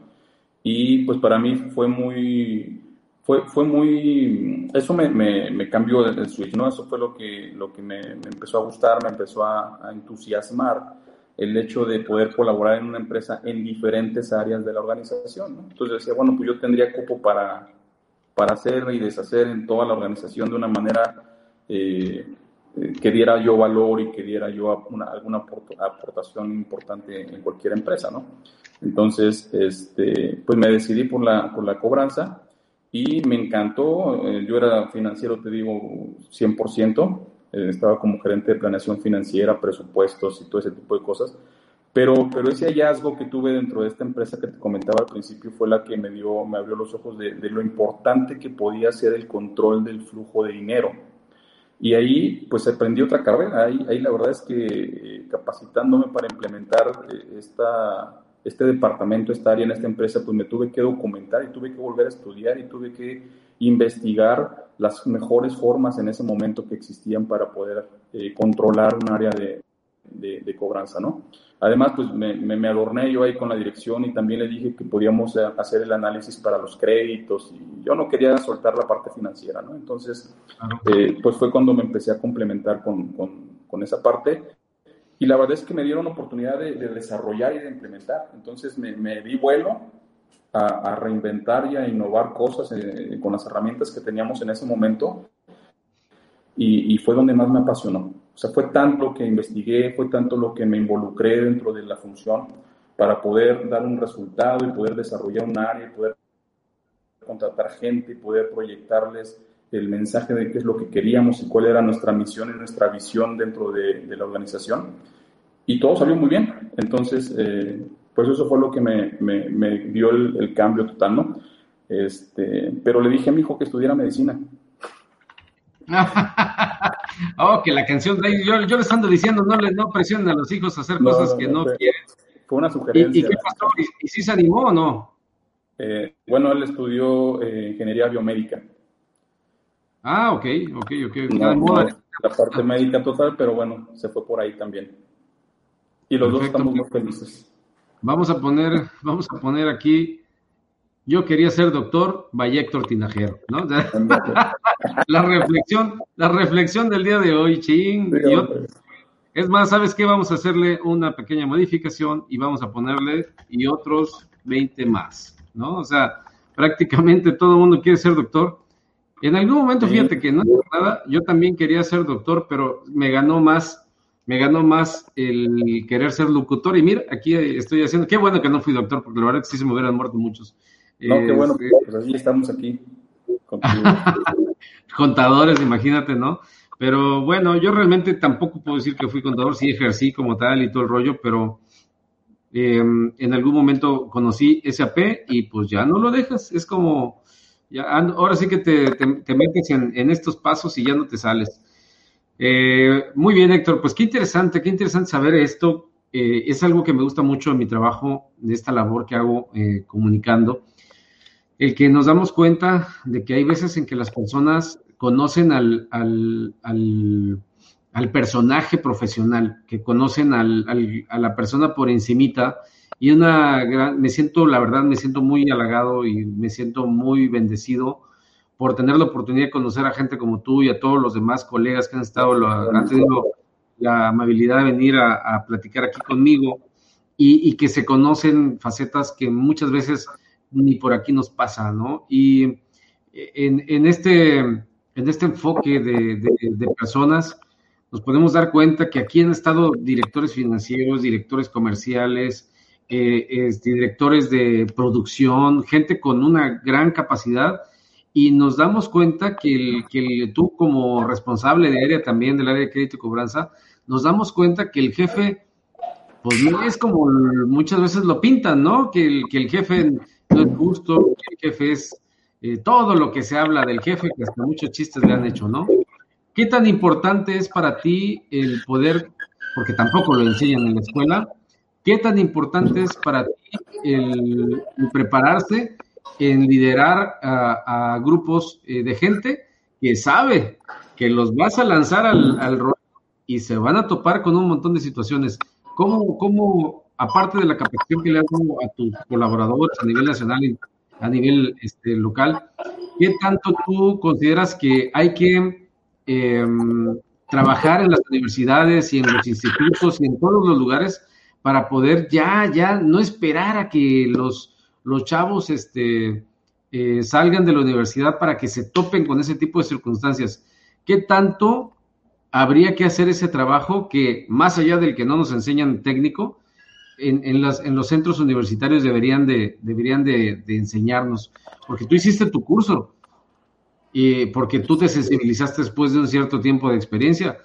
Y pues para mí fue muy, fue, fue muy, eso me, me, cambió el switch, ¿no? Eso fue lo que, lo que me, empezó a gustar, me empezó a, entusiasmar el hecho de poder colaborar en una empresa en diferentes áreas de la organización, ¿no? Entonces decía, bueno, pues yo tendría cupo para, para hacer y deshacer en toda la organización de una manera eh, que diera yo valor y que diera yo alguna aportación importante en cualquier empresa, ¿no? Entonces, este, pues me decidí por la, por la cobranza y me encantó. Eh, yo era financiero, te digo, 100%. Estaba como gerente de planeación financiera, presupuestos y todo ese tipo de cosas. Pero, pero ese hallazgo que tuve dentro de esta empresa que te comentaba al principio fue la que me, dio, me abrió los ojos de, de lo importante que podía ser el control del flujo de dinero y ahí pues aprendí otra carrera. Ahí, ahí la verdad es que eh, capacitándome para implementar eh, esta, este departamento, esta área en esta empresa, pues me tuve que documentar y tuve que volver a estudiar y tuve que investigar las mejores formas en ese momento que existían para poder eh, controlar un área de, de, cobranza, ¿no? Además, pues me, me, adorné yo ahí con la dirección y también le dije que podíamos hacer el análisis para los créditos y yo no quería soltar la parte financiera, ¿no? Entonces, eh, pues fue cuando me empecé a complementar con, con, con, esa parte y la verdad es que me dieron oportunidad de, desarrollar y de implementar. Entonces me, di vuelo a, reinventar y a innovar cosas eh, con las herramientas que teníamos en ese momento y, y fue donde más me apasionó. O sea, fue tanto lo que investigué, fue tanto lo que me involucré dentro de la función para poder dar un resultado y poder desarrollar un área y poder contratar gente y poder proyectarles el mensaje de qué es lo que queríamos y cuál era nuestra misión y nuestra visión dentro de, la organización. Y todo salió muy bien. Entonces, eh, pues eso fue lo que me, me, dio el, el, cambio total, ¿no? Este, pero le dije a mi hijo que estudiara medicina. oh, que la canción, yo, yo les ando diciendo, no les no presionen a los hijos a hacer cosas que no, quieren. Fue una sugerencia. ¿Y, qué pasó? ¿Y, si se animó o no? Eh, bueno, él estudió eh, ingeniería biomédica. Ah, ok, ok, ok. la parte médica total, pero bueno, se fue por ahí también. Y los dos estamos muy felices. Vamos a poner, vamos a poner aquí yo quería ser doctor, vaya Héctor Tinajero, ¿no? la reflexión, la reflexión del día de hoy, ching. es más, ¿sabes qué? Vamos a hacerle una pequeña modificación y vamos a ponerle y otros 20 más, ¿no? O sea, prácticamente todo el mundo quiere ser doctor. En algún momento, fíjate que no es nada, yo también quería ser doctor, pero me ganó más me ganó más el querer ser locutor. Y mira, aquí estoy haciendo, qué bueno que no fui doctor, porque la verdad que sí se me hubieran muerto muchos. No, qué bueno, eh, pues así estamos aquí. Contadores, imagínate, ¿no? Pero bueno, yo realmente tampoco puedo decir que fui contador, sí ejercí como tal y todo el rollo, pero em, en algún momento conocí SAP y pues ya no lo dejas, es como, ahora sí que te, te, metes en, estos pasos y ya no te sales. Eh, muy bien, Héctor, pues qué interesante, qué interesante saber esto. Eh, es algo que me gusta mucho en mi trabajo, de esta labor que hago eh, comunicando, el que nos damos cuenta de que hay veces en que las personas conocen al, al, personaje profesional, que conocen a la persona por encimita, y una gran, me siento, la verdad, me siento muy halagado y me siento muy bendecido por tener la oportunidad de conocer a gente como tú y a todos los demás colegas que han estado, han tenido la amabilidad de venir a, platicar aquí conmigo y, que se conocen facetas que muchas veces ni por aquí nos pasa, ¿no? Y en, este, en este enfoque de, personas, nos podemos dar cuenta que aquí han estado directores financieros, directores comerciales, eh, directores de producción, gente con una gran capacidad y nos damos cuenta que, el, que tú como responsable de área también, del área de crédito y cobranza, nos damos cuenta que el jefe, pues es como muchas veces lo pintan, ¿no? Que el, que el jefe no es justo, que el jefe es eh, todo lo que se habla del jefe, que hasta muchos chistes le han hecho, ¿no? ¿Qué tan importante es para ti el poder, porque tampoco lo enseñan en la escuela, qué tan importante es para ti el prepararse en liderar a, grupos eh, de gente que sabe que los vas a lanzar al, al rol y se van a topar con un montón de situaciones. ¿Cómo, cómo aparte de la capacitación que le has dado a tus colaboradores a nivel nacional y a nivel este, local, qué tanto tú consideras que hay que em, trabajar en las universidades y en los institutos y en todos los lugares para poder ya, ya no esperar a que los los chavos este, eh, salgan de la universidad para que se topen con ese tipo de circunstancias. ¿Qué tanto habría que hacer ese trabajo que, más allá del que no nos enseñan técnico, en, en, en los centros universitarios deberían de, deberían de, enseñarnos? Porque tú hiciste tu curso y porque tú te sensibilizaste después de un cierto tiempo de experiencia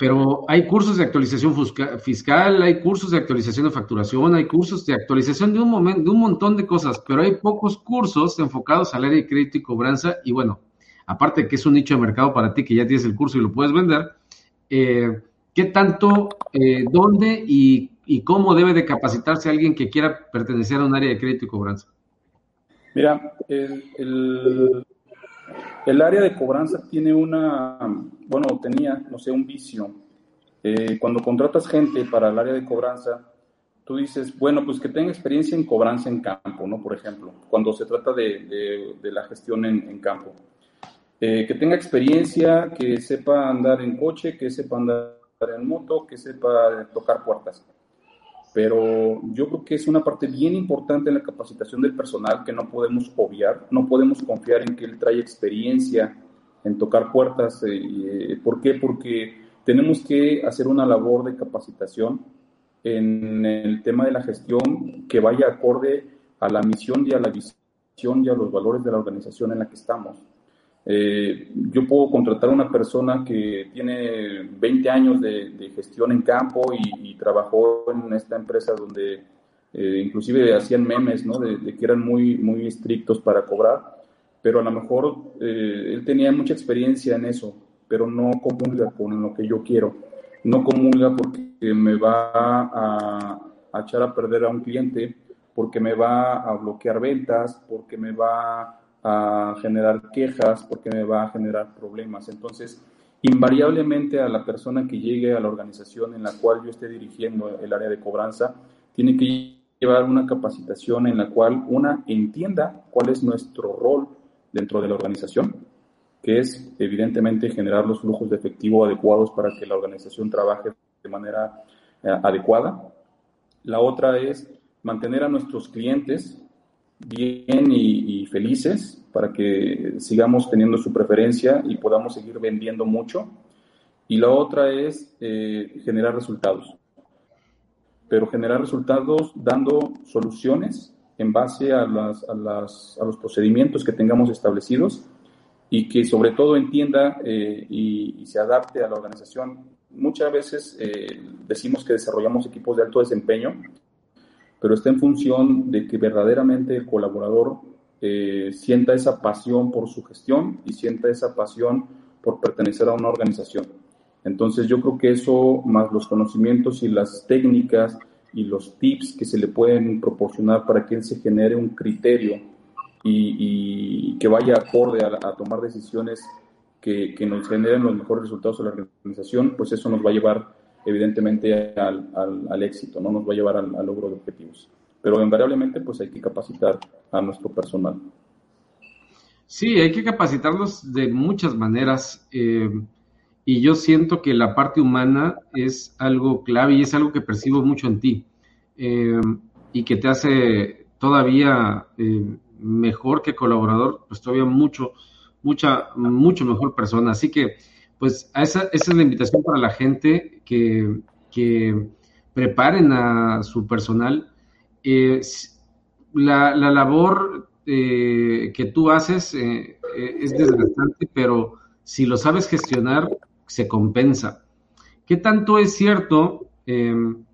pero hay cursos de actualización fiscal, hay cursos de actualización de facturación, hay cursos de actualización de un, momento, de un montón de cosas, pero hay pocos cursos enfocados al área de crédito y cobranza. Y bueno, aparte que es un nicho de mercado para ti que ya tienes el curso y lo puedes vender, eh, ¿qué tanto, eh, dónde y, cómo debe de capacitarse alguien que quiera pertenecer a un área de crédito y cobranza? Mira, el área de cobranza tiene una, bueno, tenía, no sé, un vicio. Eh, cuando contratas gente para el área de cobranza, tú dices, bueno, pues que tenga experiencia en cobranza en campo, ¿no? Por ejemplo, cuando se trata de, la gestión en, campo. Eh, que tenga experiencia, que sepa andar en coche, que sepa andar en moto, que sepa tocar puertas pero yo creo que es una parte bien importante en la capacitación del personal que no podemos obviar, no podemos confiar en que él trae experiencia en tocar puertas. Eh, eh, ¿Por qué? Porque tenemos que hacer una labor de capacitación en el tema de la gestión que vaya acorde a la misión y a la visión y a los valores de la organización en la que estamos. Eh, yo puedo contratar a una persona que tiene 20 años de, gestión en campo y, trabajó en esta empresa donde eh, inclusive hacían memes, ¿no? De, que eran muy, muy estrictos para cobrar, pero a lo mejor eh, él tenía mucha experiencia en eso, pero no comulga con lo que yo quiero. No comulga porque me va a, a echar a perder a un cliente, porque me va a bloquear ventas, porque me va a generar quejas, porque me va a generar problemas. Entonces, invariablemente a la persona que llegue a la organización en la cual yo esté dirigiendo el área de cobranza, tiene que llevar una capacitación en la cual una entienda cuál es nuestro rol dentro de la organización, que es evidentemente generar los flujos de efectivo adecuados para que la organización trabaje de manera eh, adecuada. La otra es mantener a nuestros clientes bien y, felices para que sigamos teniendo su preferencia y podamos seguir vendiendo mucho. Y la otra es eh, generar resultados pero generar resultados dando soluciones en base a, las, a, los procedimientos que tengamos establecidos y que sobre todo entienda eh, y, se adapte a la organización. Muchas veces eh, decimos que desarrollamos equipos de alto desempeño, pero está en función de que verdaderamente el colaborador eh, sienta esa pasión por su gestión y sienta esa pasión por pertenecer a una organización. Entonces yo creo que eso, más los conocimientos y las técnicas y los tips que se le pueden proporcionar para que él se genere un criterio y, que vaya acorde a, tomar decisiones que, nos generen los mejores resultados a la organización, pues eso nos va a llevar evidentemente al, éxito, no nos va a llevar al, logro de objetivos. Pero invariablemente pues hay que capacitar a nuestro personal. Sí, hay que capacitarlos de muchas maneras. Eh, y yo siento que la parte humana es algo clave y es algo que percibo mucho en ti eh, y que te hace todavía eh, mejor que colaborador, pues todavía mucho, mucha, mucho mejor persona. Así que, pues, esa, esa es la invitación para la gente que, que preparen a su personal. Eh, la, la, labor que tú haces es desgastante, pero si lo sabes gestionar, se compensa. ¿Qué tanto es cierto? Em,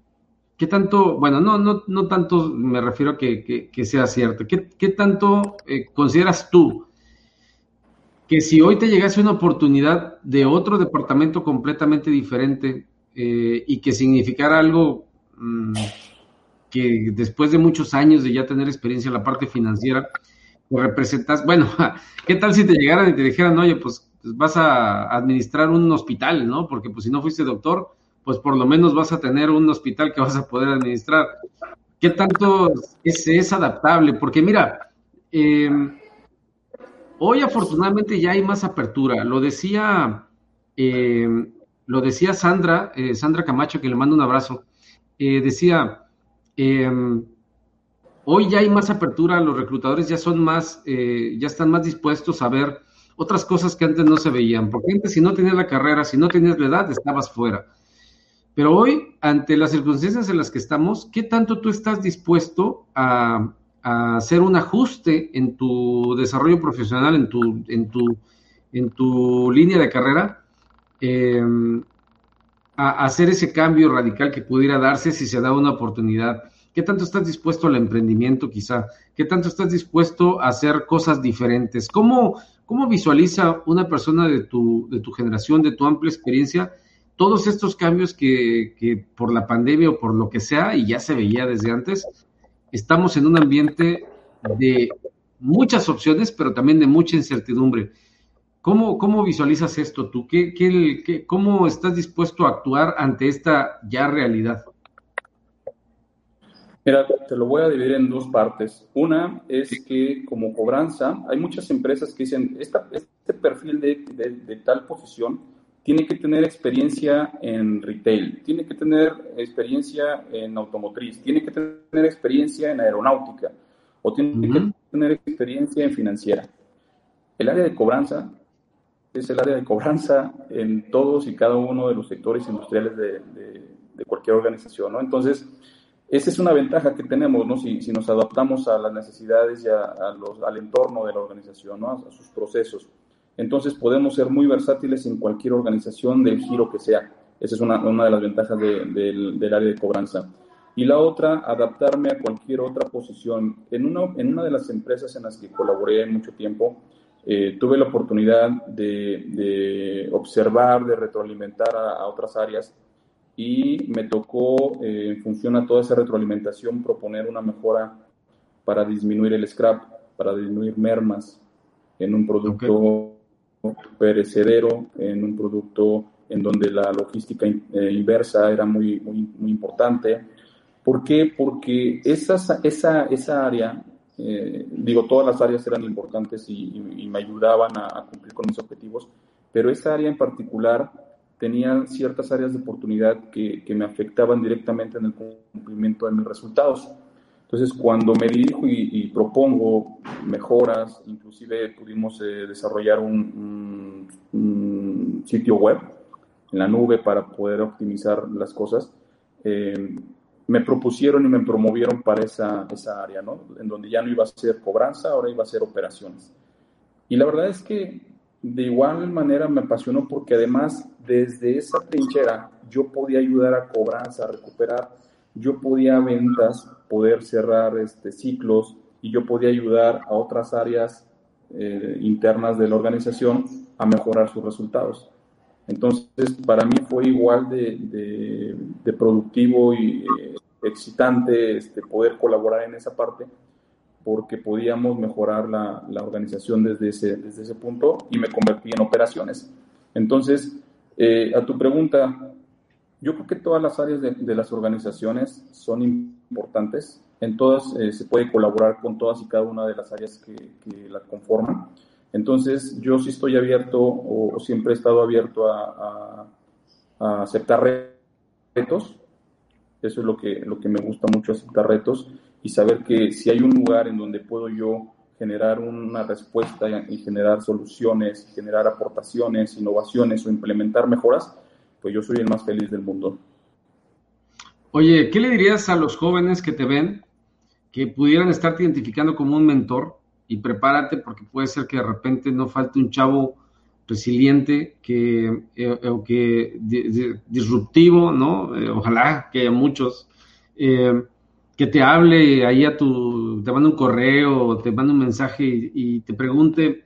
¿Qué tanto, bueno, no, no, no tanto me refiero a que, sea cierto, ¿qué, qué tanto eh, consideras tú que si hoy te llegase una oportunidad de otro departamento completamente diferente eh, y que significara algo mm, que después de muchos años de ya tener experiencia en la parte financiera, representas, bueno, ¿qué tal si te llegaran y te dijeran, oye, pues pues, vas a administrar un hospital, ¿no? Porque pues si no fuiste doctor, pues por lo menos vas a tener un hospital que vas a poder administrar. ¿Qué tanto es, es adaptable? Porque mira, eh, hoy afortunadamente ya hay más apertura. Lo decía, eh, lo decía Sandra, eh, Sandra Camacho, que le mando un abrazo. decía, hoy ya hay más apertura, los reclutadores ya son más, ya están más dispuestos a ver otras cosas que antes no se veían, porque antes si no tenías la carrera, si no tenías la edad, estabas fuera. Pero hoy, ante las circunstancias en las que estamos, ¿qué tanto tú estás dispuesto a, hacer un ajuste en tu desarrollo profesional, en tu, en tu, en tu línea de carrera? Em, a hacer ese cambio radical que pudiera darse si se da una oportunidad. ¿Qué tanto estás dispuesto al emprendimiento quizá? ¿Qué tanto estás dispuesto a hacer cosas diferentes? ¿Cómo, ¿Cómo visualiza una persona de tu, de tu generación, de tu amplia experiencia, todos estos cambios que, por la pandemia o por lo que sea, y ya se veía desde antes, estamos en un ambiente de muchas opciones, pero también de mucha incertidumbre. ¿Cómo, cómo visualizas esto tú? ¿Qué, qué, ¿Cómo estás dispuesto a actuar ante esta ya realidad? Mira, te lo voy a dividir en dos partes. Una es que como cobranza, hay muchas empresas que dicen, este perfil de, tal posición tiene que tener experiencia en retail, tiene que tener experiencia en automotriz, tiene que tener experiencia en aeronáutica o tiene que tener experiencia en financiera. El área de cobranza es el área de cobranza en todos y cada uno de los sectores industriales de, cualquier organización, ¿no? Entonces, esa es una ventaja que tenemos, ¿no? Si, si nos adaptamos a las necesidades y a, los, al entorno de la organización, ¿no? A, sus procesos. Entonces podemos ser muy versátiles en cualquier organización del giro que sea. Esa es una, una de las ventajas del, del, área de cobranza. Y la otra, adaptarme a cualquier otra posición. En una, en una de las empresas en las que colaboré mucho tiempo, eh, tuve la oportunidad de, de, observar, de retroalimentar a, a otras áreas y me tocó, eh, en función a toda esa retroalimentación, proponer una mejora para disminuir el scrap, para disminuir mermas en un producto perecedero, en un producto en donde la logística eh, inversa era muy, muy, muy importante, ¿Por qué? Porque esa, esa, esa área, eh, digo, todas las áreas eran importantes y, me ayudaban a, cumplir con mis objetivos, pero esa área en particular tenía ciertas áreas de oportunidad que, que me afectaban directamente en el cumplimiento de mis resultados. Entonces, cuando me dirijo y, propongo mejoras, inclusive pudimos eh, desarrollar un, sitio web en la nube para poder optimizar las cosas, eh, me propusieron y me promovieron para esa, esa área, ¿no? En donde ya no iba a ser cobranza, ahora iba a ser operaciones. Y la verdad es que de igual manera me apasionó porque además desde esa trinchera yo podía ayudar a cobranza, a recuperar yo podía ventas, poder cerrar este, ciclos y yo podía ayudar a otras áreas eh, internas de la organización a mejorar sus resultados. Entonces, para mí fue igual de, de, productivo y eh, excitante este, poder colaborar en esa parte porque podíamos mejorar la, la, organización desde ese, desde ese punto y me convertí en operaciones. Entonces, eh, a tu pregunta, yo creo que todas las áreas de, las organizaciones son importantes. En todas eh, se puede colaborar con todas y cada una de las áreas que, que la conforman. Entonces, yo sí estoy abierto o, siempre he estado abierto a, a, aceptar retos. Eso es lo que, lo que me gusta mucho, aceptar retos y saber que si hay un lugar en donde puedo yo generar una respuesta y generar soluciones, generar aportaciones, innovaciones o implementar mejoras, pues yo soy el más feliz del mundo. Oye, ¿qué le dirías a los jóvenes que te ven que pudieran estarte identificando como un mentor? Y prepárate porque puede ser que de repente no falte un chavo resiliente que, eh, que disruptivo, ¿no? Eh, ojalá que haya muchos. Eh, que te hable ahí a tu, te manda un correo, te manda un mensaje y, te pregunte,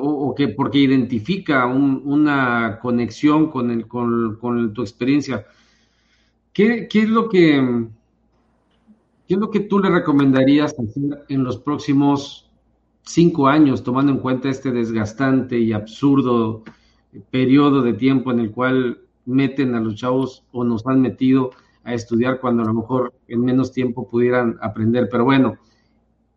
o, que porque identifica una conexión con, el, con, tu experiencia. ¿Qué, es lo que, ¿Qué es lo que tú le recomendarías hacer en los próximos cinco años, tomando en cuenta este desgastante y absurdo periodo de tiempo en el cual meten a los chavos o nos han metido a estudiar cuando a lo mejor en menos tiempo pudieran aprender? Pero bueno,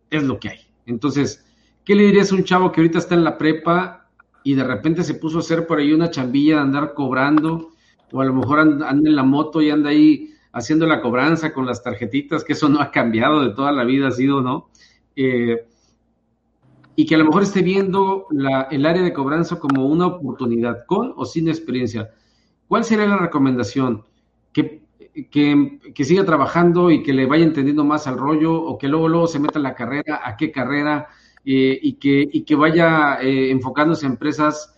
es lo que hay. Entonces, ¿Qué le dirías a un chavo que ahorita está en la prepa y de repente se puso a hacer por ahí una chambilla de andar cobrando? O a lo mejor anda, en la moto y anda ahí haciendo la cobranza con las tarjetitas, que eso no ha cambiado de toda la vida, ha sido, ¿no? Eh, y que a lo mejor esté viendo el área de cobranza como una oportunidad, con o sin experiencia. ¿Cuál sería la recomendación? Que, que, que, siga trabajando y que le vaya entendiendo más al rollo o que luego, luego se meta en la carrera, a qué carrera, eh, y, que, y que vaya eh, enfocándose en empresas.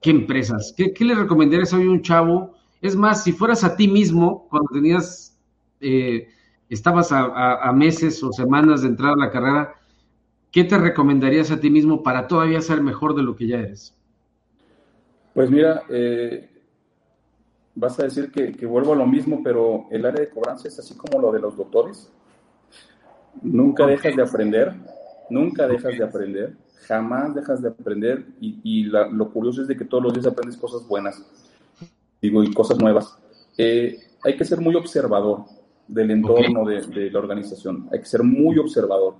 ¿Qué empresas? ¿Qué, le recomendarías a un chavo? Es más, si fueras a ti mismo, cuando tenías, eh, estabas a, meses o semanas de entrar a la carrera, ¿qué te recomendarías a ti mismo para todavía ser mejor de lo que ya eres? Pues mira, vas a decir que, que, vuelvo a lo mismo, pero el área de cobranza es así como lo de los doctores. Nunca dejas de aprender, Nunca dejas de aprender, jamás dejas de aprender y, lo curioso es de que todos los días aprendes cosas buenas, digo, y cosas nuevas. Eh, hay que ser muy observador del entorno de, la organización, hay que ser muy observador.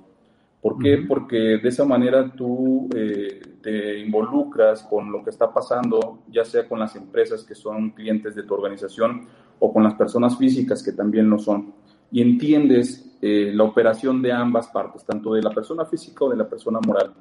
¿Por qué? Porque de esa manera tú eh, te involucras con lo que está pasando, ya sea con las empresas que son clientes de tu organización o con las personas físicas que también lo son y entiendes eh, la operación de ambas partes, tanto de la persona física o de la persona moral.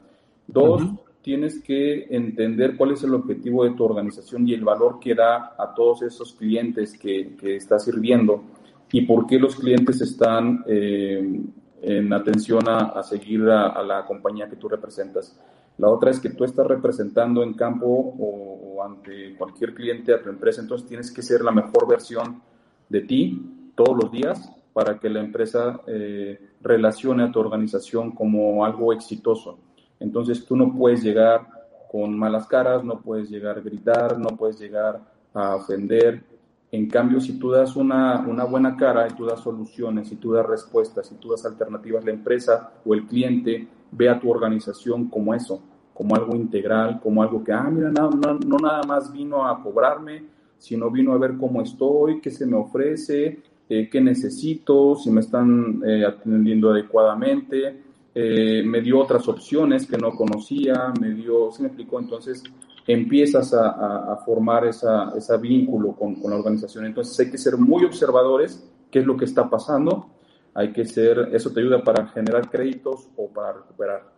Dos, tienes que entender cuál es el objetivo de tu organización y el valor que da a todos esos clientes que, que estás sirviendo y por qué los clientes están eh, en atención a, seguir a, la compañía que tú representas. La otra es que tú estás representando en campo o, o ante cualquier cliente a tu empresa, entonces tienes que ser la mejor versión de ti todos los días para que la empresa eh, relacione a tu organización como algo exitoso. Entonces tú no puedes llegar con malas caras, no puedes llegar a gritar, no puedes llegar a ofender. En cambio, si tú das una, una buena cara y tú das soluciones, y tú das respuestas, y tú das alternativas, la empresa o el cliente ve a tu organización como eso, como algo integral, como algo que, ah, mira, no, no, no nada más vino a cobrarme sino vino a ver cómo estoy, qué se me ofrece, eh, qué necesito, si me están eh, atendiendo adecuadamente, eh, me dio otras opciones que no conocía, me dio, se me explicó, entonces empiezas a, formar esa, ese vínculo con, con, la organización. Entonces hay que ser muy observadores, qué es lo que está pasando, hay que ser, eso te ayuda para generar créditos o para recuperar,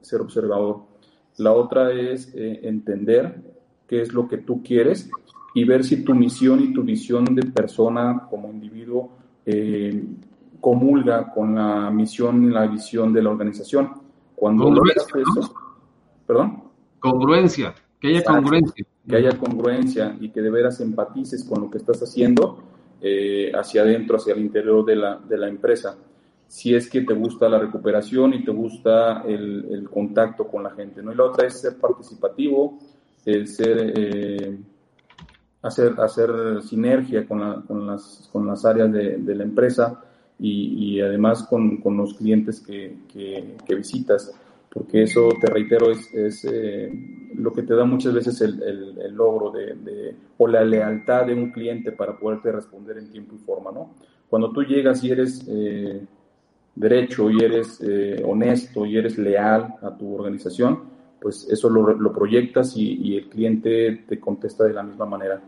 ser observador. La otra es entender qué es lo que tú quieres y ver si tu misión y tu visión de persona como individuo eh, comulga con la misión y la visión de la organización. Cuando eso, ¿perdón? Congruencia, que haya congruencia. Que haya congruencia y que de veras empatices con lo que estás haciendo eh, hacia adentro, hacia el interior de la, de la empresa. Si es que te gusta la recuperación y te gusta el, el contacto con la gente, ¿no? Y la otra es ser participativo, el ser eh, hacer, hacer sinergia con, las, con las áreas de, la empresa y, además con, los clientes que, visitas, porque eso, te reitero, es, eh, lo que te da muchas veces el, logro de, o la lealtad de un cliente para poderte responder en tiempo y forma, ¿no? Cuando tú llegas y eres eh, derecho y eres eh, honesto y eres leal a tu organización, pues eso lo, proyectas y, y, el cliente te contesta de la misma manera.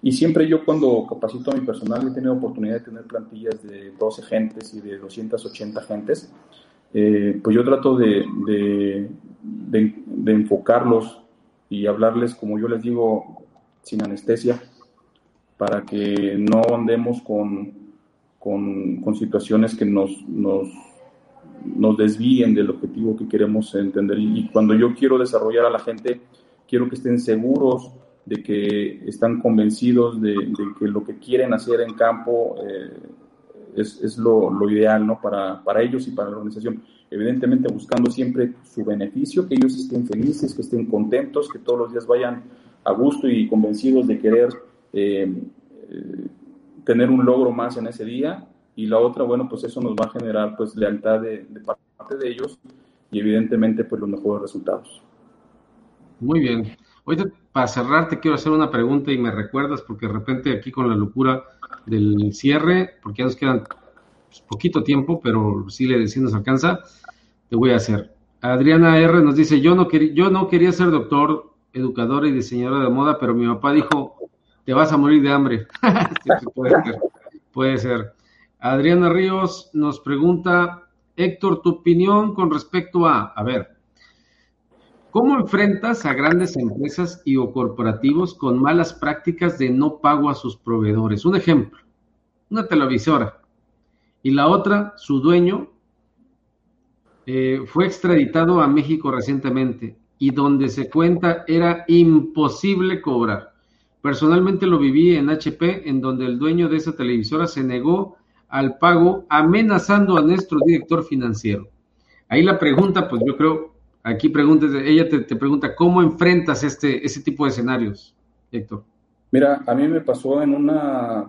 Y siempre yo cuando capacito a mi personal he tenido oportunidad de tener plantillas de 12 gentes y de 280 gentes, eh, pues yo trato de, de, enfocarlos y hablarles, como yo les digo, sin anestesia, para que no andemos con, con, con situaciones que nos, nos, nos desvíen del objetivo que queremos entender. Y cuando yo quiero desarrollar a la gente, quiero que estén seguros de que están convencidos de, que lo que quieren hacer en campo eh, es, es lo, lo, ideal ¿no? para, para ellos y para la organización. Evidentemente buscando siempre su beneficio, que ellos estén felices, que estén contentos, que todos los días vayan a gusto y convencidos de querer eh, eh, tener un logro más en ese día. Y la otra, bueno, pues eso nos va a generar pues lealtad de, parte de ellos y evidentemente pues los mejores resultados. Muy bien. Ahorita, para cerrar, te quiero hacer una pregunta y me recuerdas, porque de repente aquí con la locura del cierre, porque ya nos quedan pues, poquito tiempo, pero sí le sí nos alcanza, te voy a hacer. Adriana R. nos dice, yo no, yo no quería ser doctor, educadora y diseñadora de moda, pero mi papá dijo, te vas a morir de hambre. puede ser, puede ser. Adriana Ríos nos pregunta, Héctor, tu opinión con respecto a, a ver, ¿Cómo enfrentas a grandes empresas y o corporativos con malas prácticas de no pago a sus proveedores? Un ejemplo, una televisora y la otra, su dueño, eh, fue extraditado a México recientemente y donde se cuenta era imposible cobrar. Personalmente lo viví en HP, en donde el dueño de esa televisora se negó al pago amenazando a nuestro director financiero. Ahí la pregunta, pues yo creo, Aquí preguntas, ella te, pregunta, ¿cómo enfrentas este, ese tipo de escenarios, Héctor? Mira, a mí me pasó en una,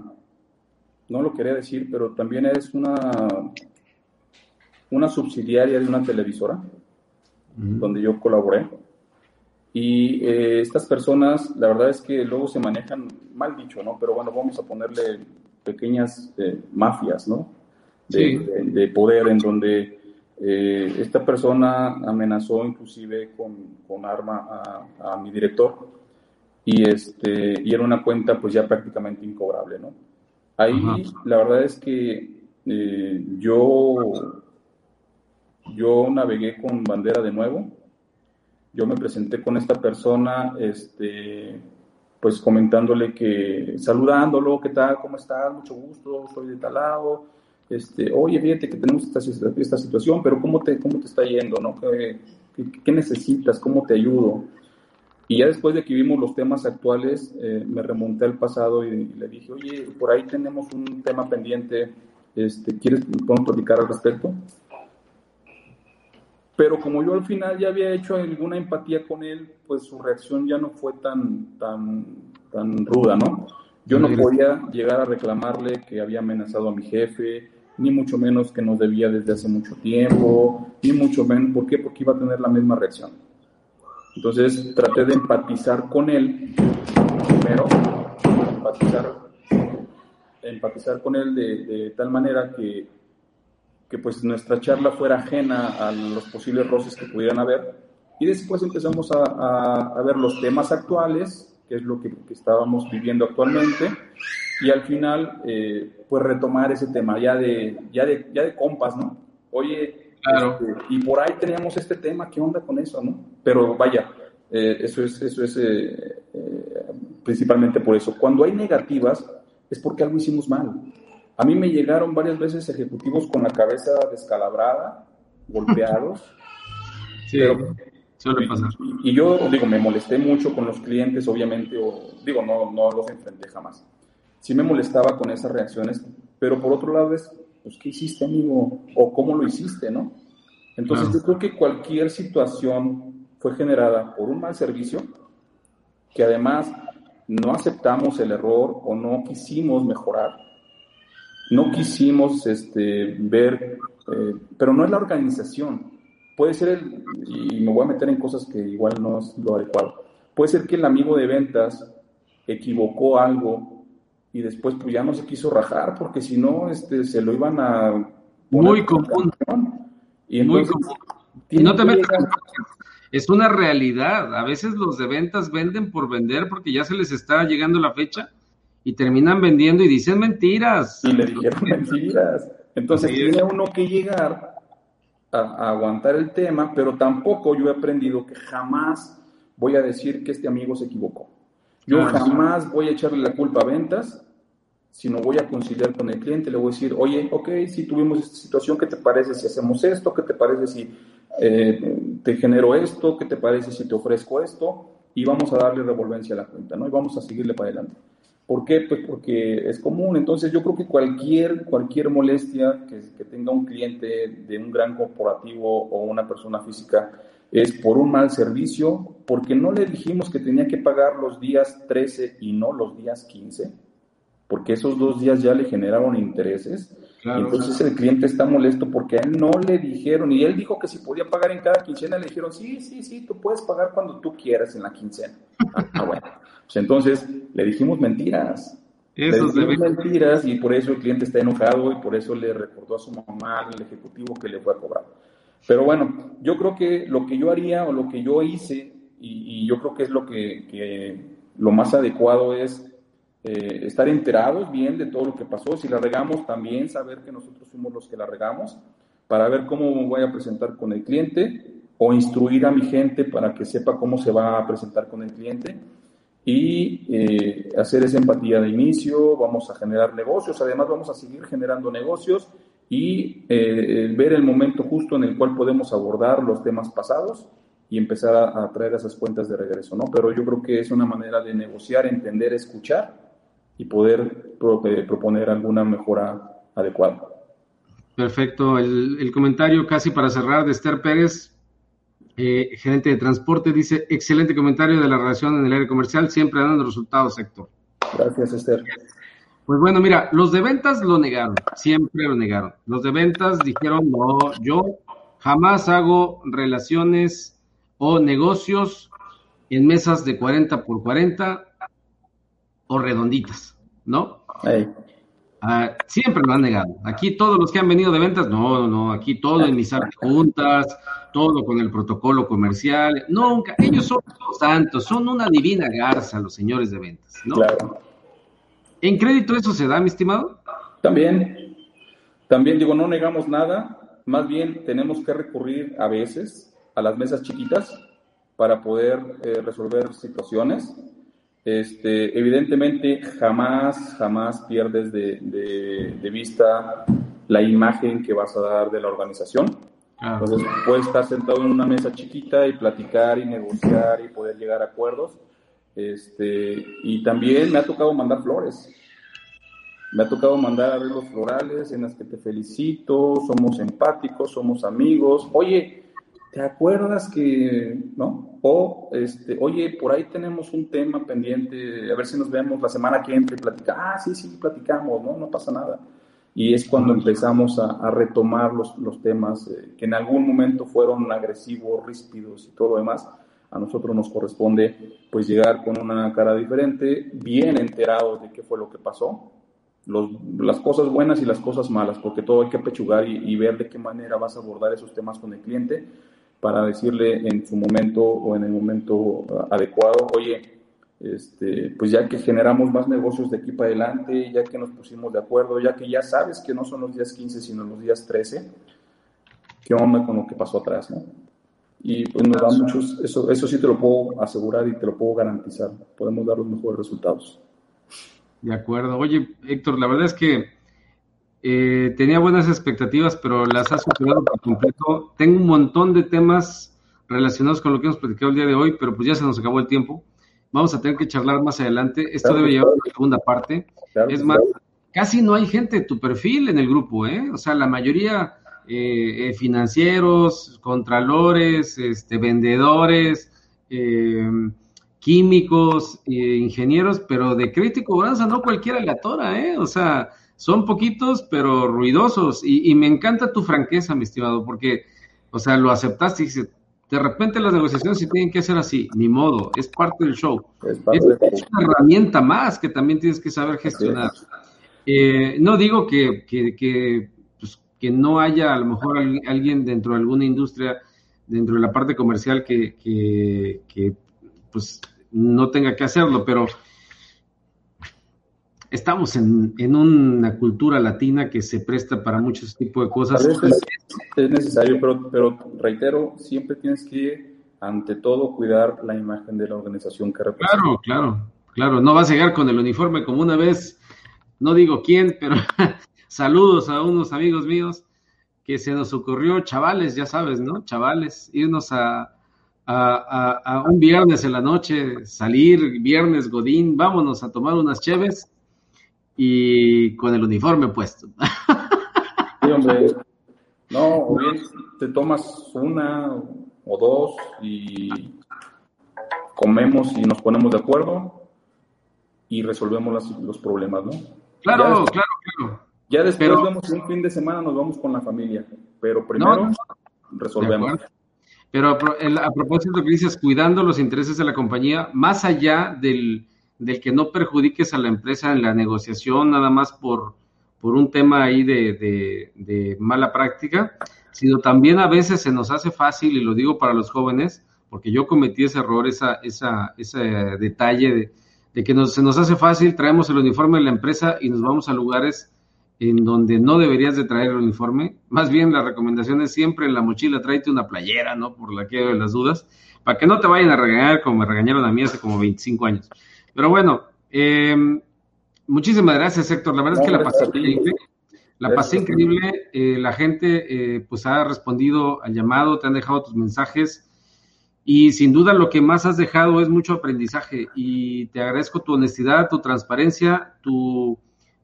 no lo quería decir, pero también es una, una subsidiaria de una televisora, donde yo colaboré. Y eh, estas personas, la verdad es que luego se manejan, mal dicho, ¿no? Pero bueno, vamos a ponerle pequeñas eh, mafias, ¿no? de, poder en donde eh, esta persona amenazó inclusive con, arma a, mi director y, este, y era una cuenta pues ya prácticamente incobrable, ¿no? Ahí la verdad es que eh, yo, yo navegué con bandera de nuevo, yo me presenté con esta persona, este, pues comentándole que, saludándolo, ¿qué tal? ¿Cómo estás? Mucho gusto, soy de tal lado este, oye, fíjate que tenemos esta, esta situación, pero ¿cómo te, cómo te está yendo? ¿no? ¿Qué, necesitas? ¿Cómo te ayudo? Y ya después de que vimos los temas actuales, eh, me remonté al pasado y, le dije, oye, por ahí tenemos un tema pendiente, este, ¿quieres podemos platicar al respecto? Pero como yo al final ya había hecho alguna empatía con él, pues su reacción ya no fue tan, tan, tan ruda, ¿no? Yo no podía llegar a reclamarle que había amenazado a mi jefe, ni mucho menos que nos debía desde hace mucho tiempo, ni mucho menos, ¿por qué? Porque iba a tener la misma reacción. Entonces traté de empatizar con él primero empatizar, empatizar con él de, tal manera que, que pues nuestra charla fuera ajena a los posibles roces que pudieran haber. Y después empezamos a, a, ver los temas actuales, que es lo que, que, estábamos viviendo actualmente, y al final, eh, pues retomar ese tema ya de, ya de, ya de compas, ¿no? Oye, claro. Este, y por ahí teníamos este tema, ¿qué onda con eso, no? Pero vaya, eh, eso es, eso es eh, eh, principalmente por eso. Cuando hay negativas es porque algo hicimos mal. A mí me llegaron varias veces ejecutivos con la cabeza descalabrada, golpeados. Sí, suele pasar. Y, yo, digo, me molesté mucho con los clientes, obviamente, o digo, no, no los enfrenté jamás. Sí me molestaba con esas reacciones, pero por otro lado es, pues, ¿qué hiciste, amigo? O cómo lo hiciste, ¿no? Entonces, yo creo que cualquier situación fue generada por un mal servicio, que además no aceptamos el error o no quisimos mejorar, no quisimos este, ver, eh, pero no es la organización, puede ser el, y me voy a meter en cosas que igual no es lo adecuado, puede ser que el amigo de ventas equivocó algo y después pues ya no se quiso rajar porque si no este, se lo iban a... Muy común. Y Muy común. Y no te metas es una realidad. A veces los de ventas venden por vender porque ya se les está llegando la fecha y terminan vendiendo y dicen mentiras. Y le dijeron mentiras. Entonces tiene uno que llegar a, aguantar el tema, pero tampoco yo he aprendido que jamás voy a decir que este amigo se equivocó. Yo ah, jamás voy a echarle la culpa a ventas, sino voy a conciliar con el cliente, le voy a decir, oye, ok, si tuvimos esta situación, ¿qué te parece si hacemos esto? ¿Qué te parece si eh, te genero esto, ¿qué te parece si te ofrezco esto? Y vamos a darle revolvencia a la cuenta, ¿no? Y vamos a seguirle para adelante. ¿Por qué? Pues porque es común. Entonces yo creo que cualquier, cualquier molestia que, que tenga un cliente de un gran corporativo o una persona física es por un mal servicio, porque no le dijimos que tenía que pagar los días 13 y no los días 15, porque esos dos días ya le generaron intereses entonces el cliente está molesto porque a él no le dijeron, y él dijo que si podía pagar en cada quincena, le dijeron, sí, sí, sí, tú puedes pagar cuando tú quieras en la quincena. Ah, bueno. Pues entonces le dijimos mentiras. le dijimos mentiras y por eso el cliente está enojado y por eso le recordó a su mamá, al ejecutivo que le fue a cobrar. Pero bueno, yo creo que lo que yo haría o lo que yo hice, y, yo creo que es lo que, que lo más adecuado es eh, estar enterados bien de todo lo que pasó. Si la regamos, también saber que nosotros fuimos los que la regamos, para ver cómo me voy a presentar con el cliente o instruir a mi gente para que sepa cómo se va a presentar con el cliente y eh, hacer esa empatía de inicio, vamos a generar negocios, además vamos a seguir generando negocios y eh, ver el momento justo en el cual podemos abordar los temas pasados y empezar a, a, traer esas cuentas de regreso, ¿no? Pero yo creo que es una manera de negociar, entender, escuchar y poder eh, proponer alguna mejora adecuada. Perfecto. El, comentario casi para cerrar de Esther Pérez, eh, gerente de transporte, dice, excelente comentario de la relación en el área comercial, siempre dando resultados, sector. Gracias, Esther. Pues bueno, mira, los de ventas lo negaron, siempre lo negaron. Los de ventas dijeron, no, yo jamás hago relaciones o negocios en mesas de 40 por 40 o redonditas, ¿no? Ah, siempre lo han negado. Aquí todos los que han venido de ventas, no, no, no, aquí todo en mis juntas, todo con el protocolo comercial, nunca, ellos son los santos, son una divina garza los señores de ventas, ¿no? Claro. ¿En crédito eso se da, mi estimado? También, también digo, no negamos nada, más bien tenemos que recurrir a veces a las mesas chiquitas para poder eh, resolver situaciones este, evidentemente, jamás, jamás pierdes de, vista la imagen que vas a dar de la organización. Entonces, puedes estar sentado en una mesa chiquita y platicar y negociar y poder llegar a acuerdos. Este, y también me ha tocado mandar flores. Me ha tocado mandar arreglos florales en las que te felicito, somos empáticos, somos amigos. Oye, ¿te acuerdas que, no? O, este, oye, por ahí tenemos un tema pendiente, a ver si nos vemos la semana que entra y platicamos. Ah, sí, sí, platicamos, ¿no? No pasa nada. Y es cuando empezamos a, retomar los, los temas eh, que en algún momento fueron agresivos, ríspidos y todo lo demás. a nosotros nos corresponde pues llegar con una cara diferente, bien enterados de qué fue lo que pasó, las cosas buenas y las cosas malas, porque todo hay que pechugar y, ver de qué manera vas a abordar esos temas con el cliente para decirle en su momento o en el momento adecuado, oye, este, pues ya que generamos más negocios de aquí para adelante, ya que nos pusimos de acuerdo, ya que ya sabes que no son los días 15, sino los días 13, ¿qué onda con lo que pasó atrás? ¿no? Y pues nos da muchos, eso, eso sí te lo puedo asegurar y te lo puedo garantizar, podemos dar los mejores resultados. De acuerdo. Oye, Héctor, la verdad es que eh, tenía buenas expectativas, pero las has superado por completo. Tengo un montón de temas relacionados con lo que hemos platicado el día de hoy, pero pues ya se nos acabó el tiempo. Vamos a tener que charlar más adelante. Esto debe llevar una segunda parte. es más, casi no hay gente de tu perfil en el grupo, ¿eh? O sea, la mayoría eh, eh financieros, contralores, este, vendedores, eh, químicos, ingenieros, pero de crítico cobranza no cualquiera le atora, ¿eh? O sea, son poquitos, pero ruidosos. Y, me encanta tu franqueza, mi estimado, porque, o sea, lo aceptaste y dices, de repente las negociaciones se tienen que hacer así, ni modo, es parte del show. Es, una herramienta más que también tienes que saber gestionar. Eh, no digo que, que, pues, que, no haya a lo mejor alguien dentro de alguna industria, dentro de la parte comercial que, que pues no tenga que hacerlo, pero estamos en, una cultura latina que se presta para muchos tipos de cosas. es, necesario, pero, pero reitero, siempre tienes que, ante todo, cuidar la imagen de la organización que representa. Claro, claro, claro. No vas a llegar con el uniforme como una vez, no digo quién, pero saludos a unos amigos míos que se nos ocurrió, chavales, ya sabes, ¿no? Chavales, irnos a, a, un viernes en la noche, salir viernes Godín, vámonos a tomar unas cheves y con el uniforme puesto. Sí, hombre. No, o bien te tomas una o dos y comemos y nos ponemos de acuerdo y resolvemos los problemas, ¿no? Claro, claro, claro. Ya después vemos un fin de semana, nos vamos con la familia, pero primero resolvemos. Pero a, propósito que dices, cuidando los intereses de la compañía, más allá del, que no perjudiques a la empresa en la negociación, nada más por, por un tema ahí de, mala práctica, sino también a veces se nos hace fácil, y lo digo para los jóvenes, porque yo cometí ese error, esa, esa, ese detalle de, de que se nos hace fácil, traemos el uniforme de la empresa y nos vamos a lugares en donde no deberías de traer el uniforme. Más bien la recomendación es siempre en la mochila tráete una playera, ¿no? Por la que de las dudas, para que no te vayan a regañar como me regañaron a mí hace como 25 años. Pero bueno, em, muchísimas gracias Héctor, la verdad es que la pasé increíble. La pasé increíble, eh, la gente eh, pues ha respondido al llamado, te han dejado tus mensajes. Y sin duda lo que más has dejado es mucho aprendizaje. Y te agradezco tu honestidad, tu transparencia, tu,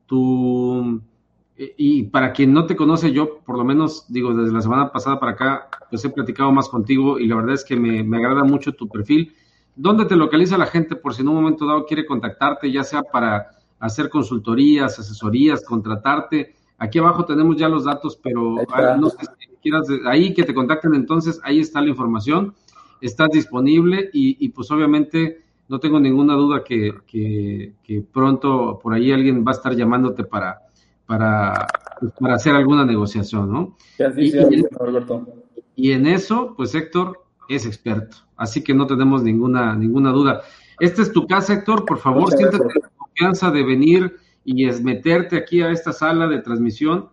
tu eh, y para quien no te conoce, yo por lo menos digo, desde la semana pasada para acá, pues he platicado más contigo y la verdad es que me, agrada mucho tu perfil. ¿Dónde te localiza la gente por si en un momento dado quiere contactarte, ya sea para hacer consultorías, asesorías, contratarte? Aquí abajo tenemos ya los datos, pero no sé si quieras, ahí que te contacten entonces, ahí está la información, estás disponible y, pues obviamente no tengo ninguna duda que, que pronto por ahí alguien va a estar llamándote para para, pues, para hacer alguna negociación, ¿no? y, en, eso, pues Héctor es experto, así que no tenemos ninguna, ninguna duda. Esta es tu casa, Héctor, por favor, siéntate con confianza de venir y es meterte aquí a esta sala de transmisión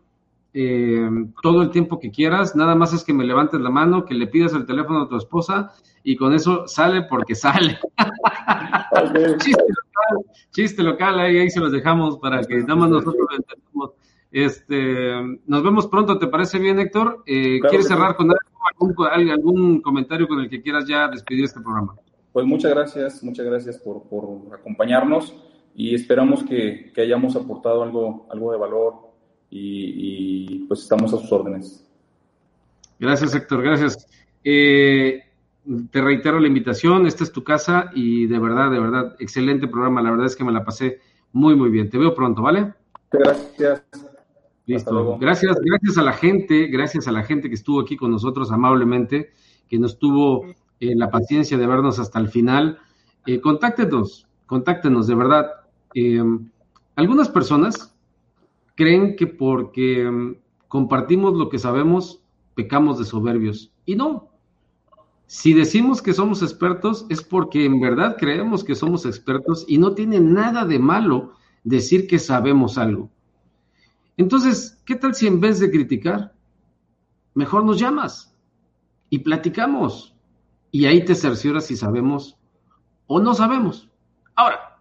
eh, todo el tiempo que quieras, nada más es que me levantes la mano, que le pidas el teléfono a tu esposa y con eso sale porque sale. chiste local, chiste local, ahí, ahí se los dejamos para que nada más nosotros lo entendamos. Este, nos vemos pronto, ¿te parece bien, Héctor? Eh, ¿Quieres cerrar con algún, algún, comentario con el que quieras ya despedir este programa? Pues muchas gracias, muchas gracias por, por acompañarnos y esperamos que, que, hayamos aportado algo, algo de valor y, y, pues estamos a sus órdenes. Gracias, Héctor, gracias. Eh, te reitero la invitación, esta es tu casa y de verdad, de verdad, excelente programa, la verdad es que me la pasé muy, muy bien. Te veo pronto, ¿vale? Gracias. Listo. Gracias, gracias a la gente, gracias a la gente que estuvo aquí con nosotros amablemente, que nos tuvo eh, la paciencia de vernos hasta el final. Eh, contáctenos, contáctenos, de verdad. Eh, algunas personas creen que porque mm, compartimos lo que sabemos, pecamos de soberbios. Y no. Si decimos que somos expertos es porque en verdad creemos que somos expertos y no tiene nada de malo decir que sabemos algo. Entonces, ¿qué tal si en vez de criticar, mejor nos llamas y platicamos? Y ahí te cercioras si sabemos o no sabemos. Ahora,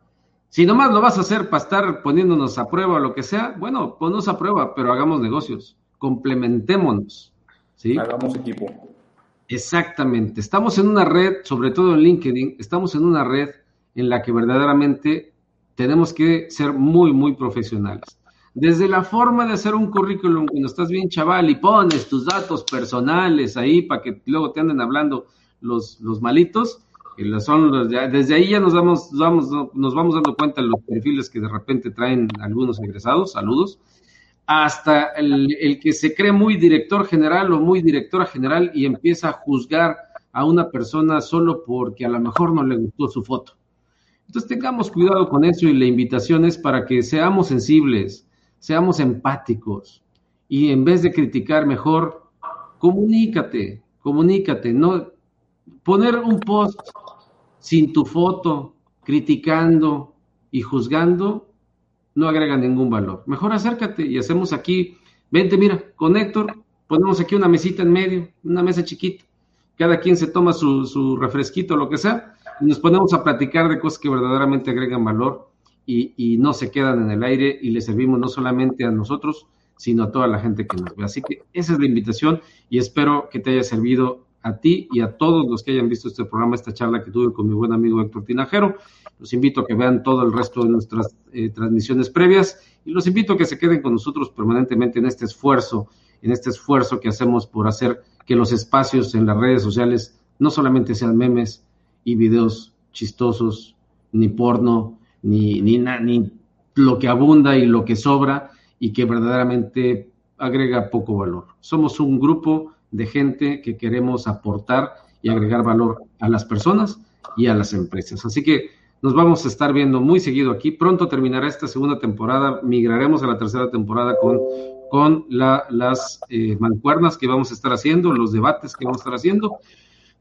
si nomás lo vas a hacer para estar poniéndonos a prueba o lo que sea, bueno, ponnos a prueba, pero hagamos negocios, complementémonos. ¿sí? Hagamos equipo. Exactamente. Estamos en una red, sobre todo en LinkedIn, estamos en una red en la que verdaderamente tenemos que ser muy, muy profesionales. Desde la forma de hacer un currículum, cuando estás bien chaval y pones tus datos personales ahí para que luego te anden hablando los, los malitos, son desde ahí ya nos vamos, vamos, nos vamos dando cuenta de los perfiles que de repente traen algunos egresados, saludos, hasta el, el, que se cree muy director general o muy directora general y empieza a juzgar a una persona solo porque a lo mejor no le gustó su foto. Entonces tengamos cuidado con eso y la invitación es para que seamos sensibles, seamos empáticos y en vez de criticar mejor, comunícate, comunícate, no poner un post sin tu foto, criticando y juzgando, no agrega ningún valor. Mejor acércate y hacemos aquí, vente, mira, con Héctor, ponemos aquí una mesita en medio, una mesa chiquita. Cada quien se toma su, su refresquito, lo que sea, y nos ponemos a platicar de cosas que verdaderamente agregan valor y, no se quedan en el aire y le servimos no solamente a nosotros, sino a toda la gente que nos ve. Así que esa es la invitación y espero que te haya servido a ti y a todos los que hayan visto este programa, esta charla que tuve con mi buen amigo Héctor Tinajero. Los invito a que vean todo el resto de nuestras eh, transmisiones previas y los invito a que se queden con nosotros permanentemente en este esfuerzo, en este esfuerzo que hacemos por hacer que los espacios en las redes sociales no solamente sean memes y videos chistosos, ni porno, ni, ni, ni lo que abunda y lo que sobra y que verdaderamente agrega poco valor. Somos un grupo de gente que queremos aportar y agregar valor a las personas y a las empresas. Así que nos vamos a estar viendo muy seguido aquí. Pronto terminará esta segunda temporada, migraremos a la tercera temporada con, con las eh, mancuernas que vamos a estar haciendo, los debates que vamos a estar haciendo.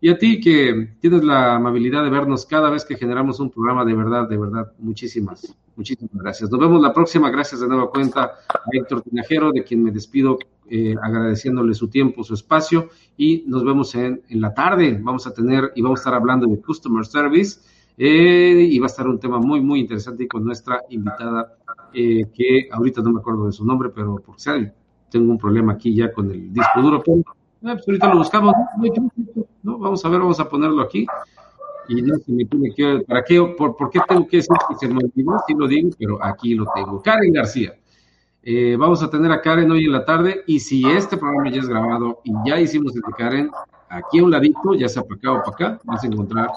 Y a ti que tienes la amabilidad de vernos cada vez que generamos un programa, de verdad, de verdad, muchísimas, muchísimas gracias. Nos vemos la próxima. Gracias de nueva cuenta a Héctor Tinajero, de quien me despido eh, agradeciéndole su tiempo, su espacio y nos vemos en, la tarde. Vamos a tener y vamos a estar hablando de Customer Service eh, y va a estar un tema muy, muy interesante con nuestra invitada eh, que ahorita no me acuerdo de su nombre, pero por si tengo un problema aquí ya con el disco duro. Pero, pues ahorita lo buscamos. ¿no? Vamos a ver, vamos a ponerlo aquí. Y no se me tiene que, ¿para qué? Por, ¿Por qué tengo que decir que se me olvidó? Sí lo digo, pero aquí lo tengo. Karen García. Eh, vamos a tener a Karen hoy en la tarde y si este programa ya es grabado y ya hicimos el de Karen, aquí a un ladito, ya sea para acá o para acá, vas a encontrar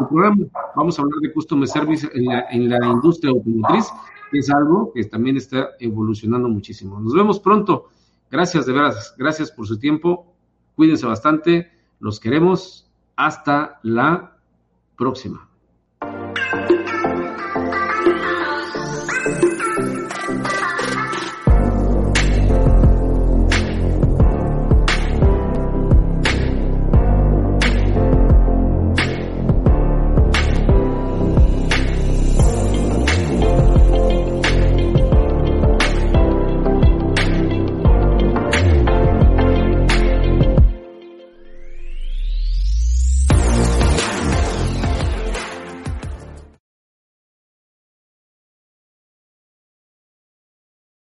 el programa. Vamos a hablar de Customer Service en la, en la industria automotriz, que es algo que también está evolucionando muchísimo. Nos vemos pronto. Gracias, de veras, gracias por su tiempo. Cuídense bastante, los queremos. Hasta la próxima.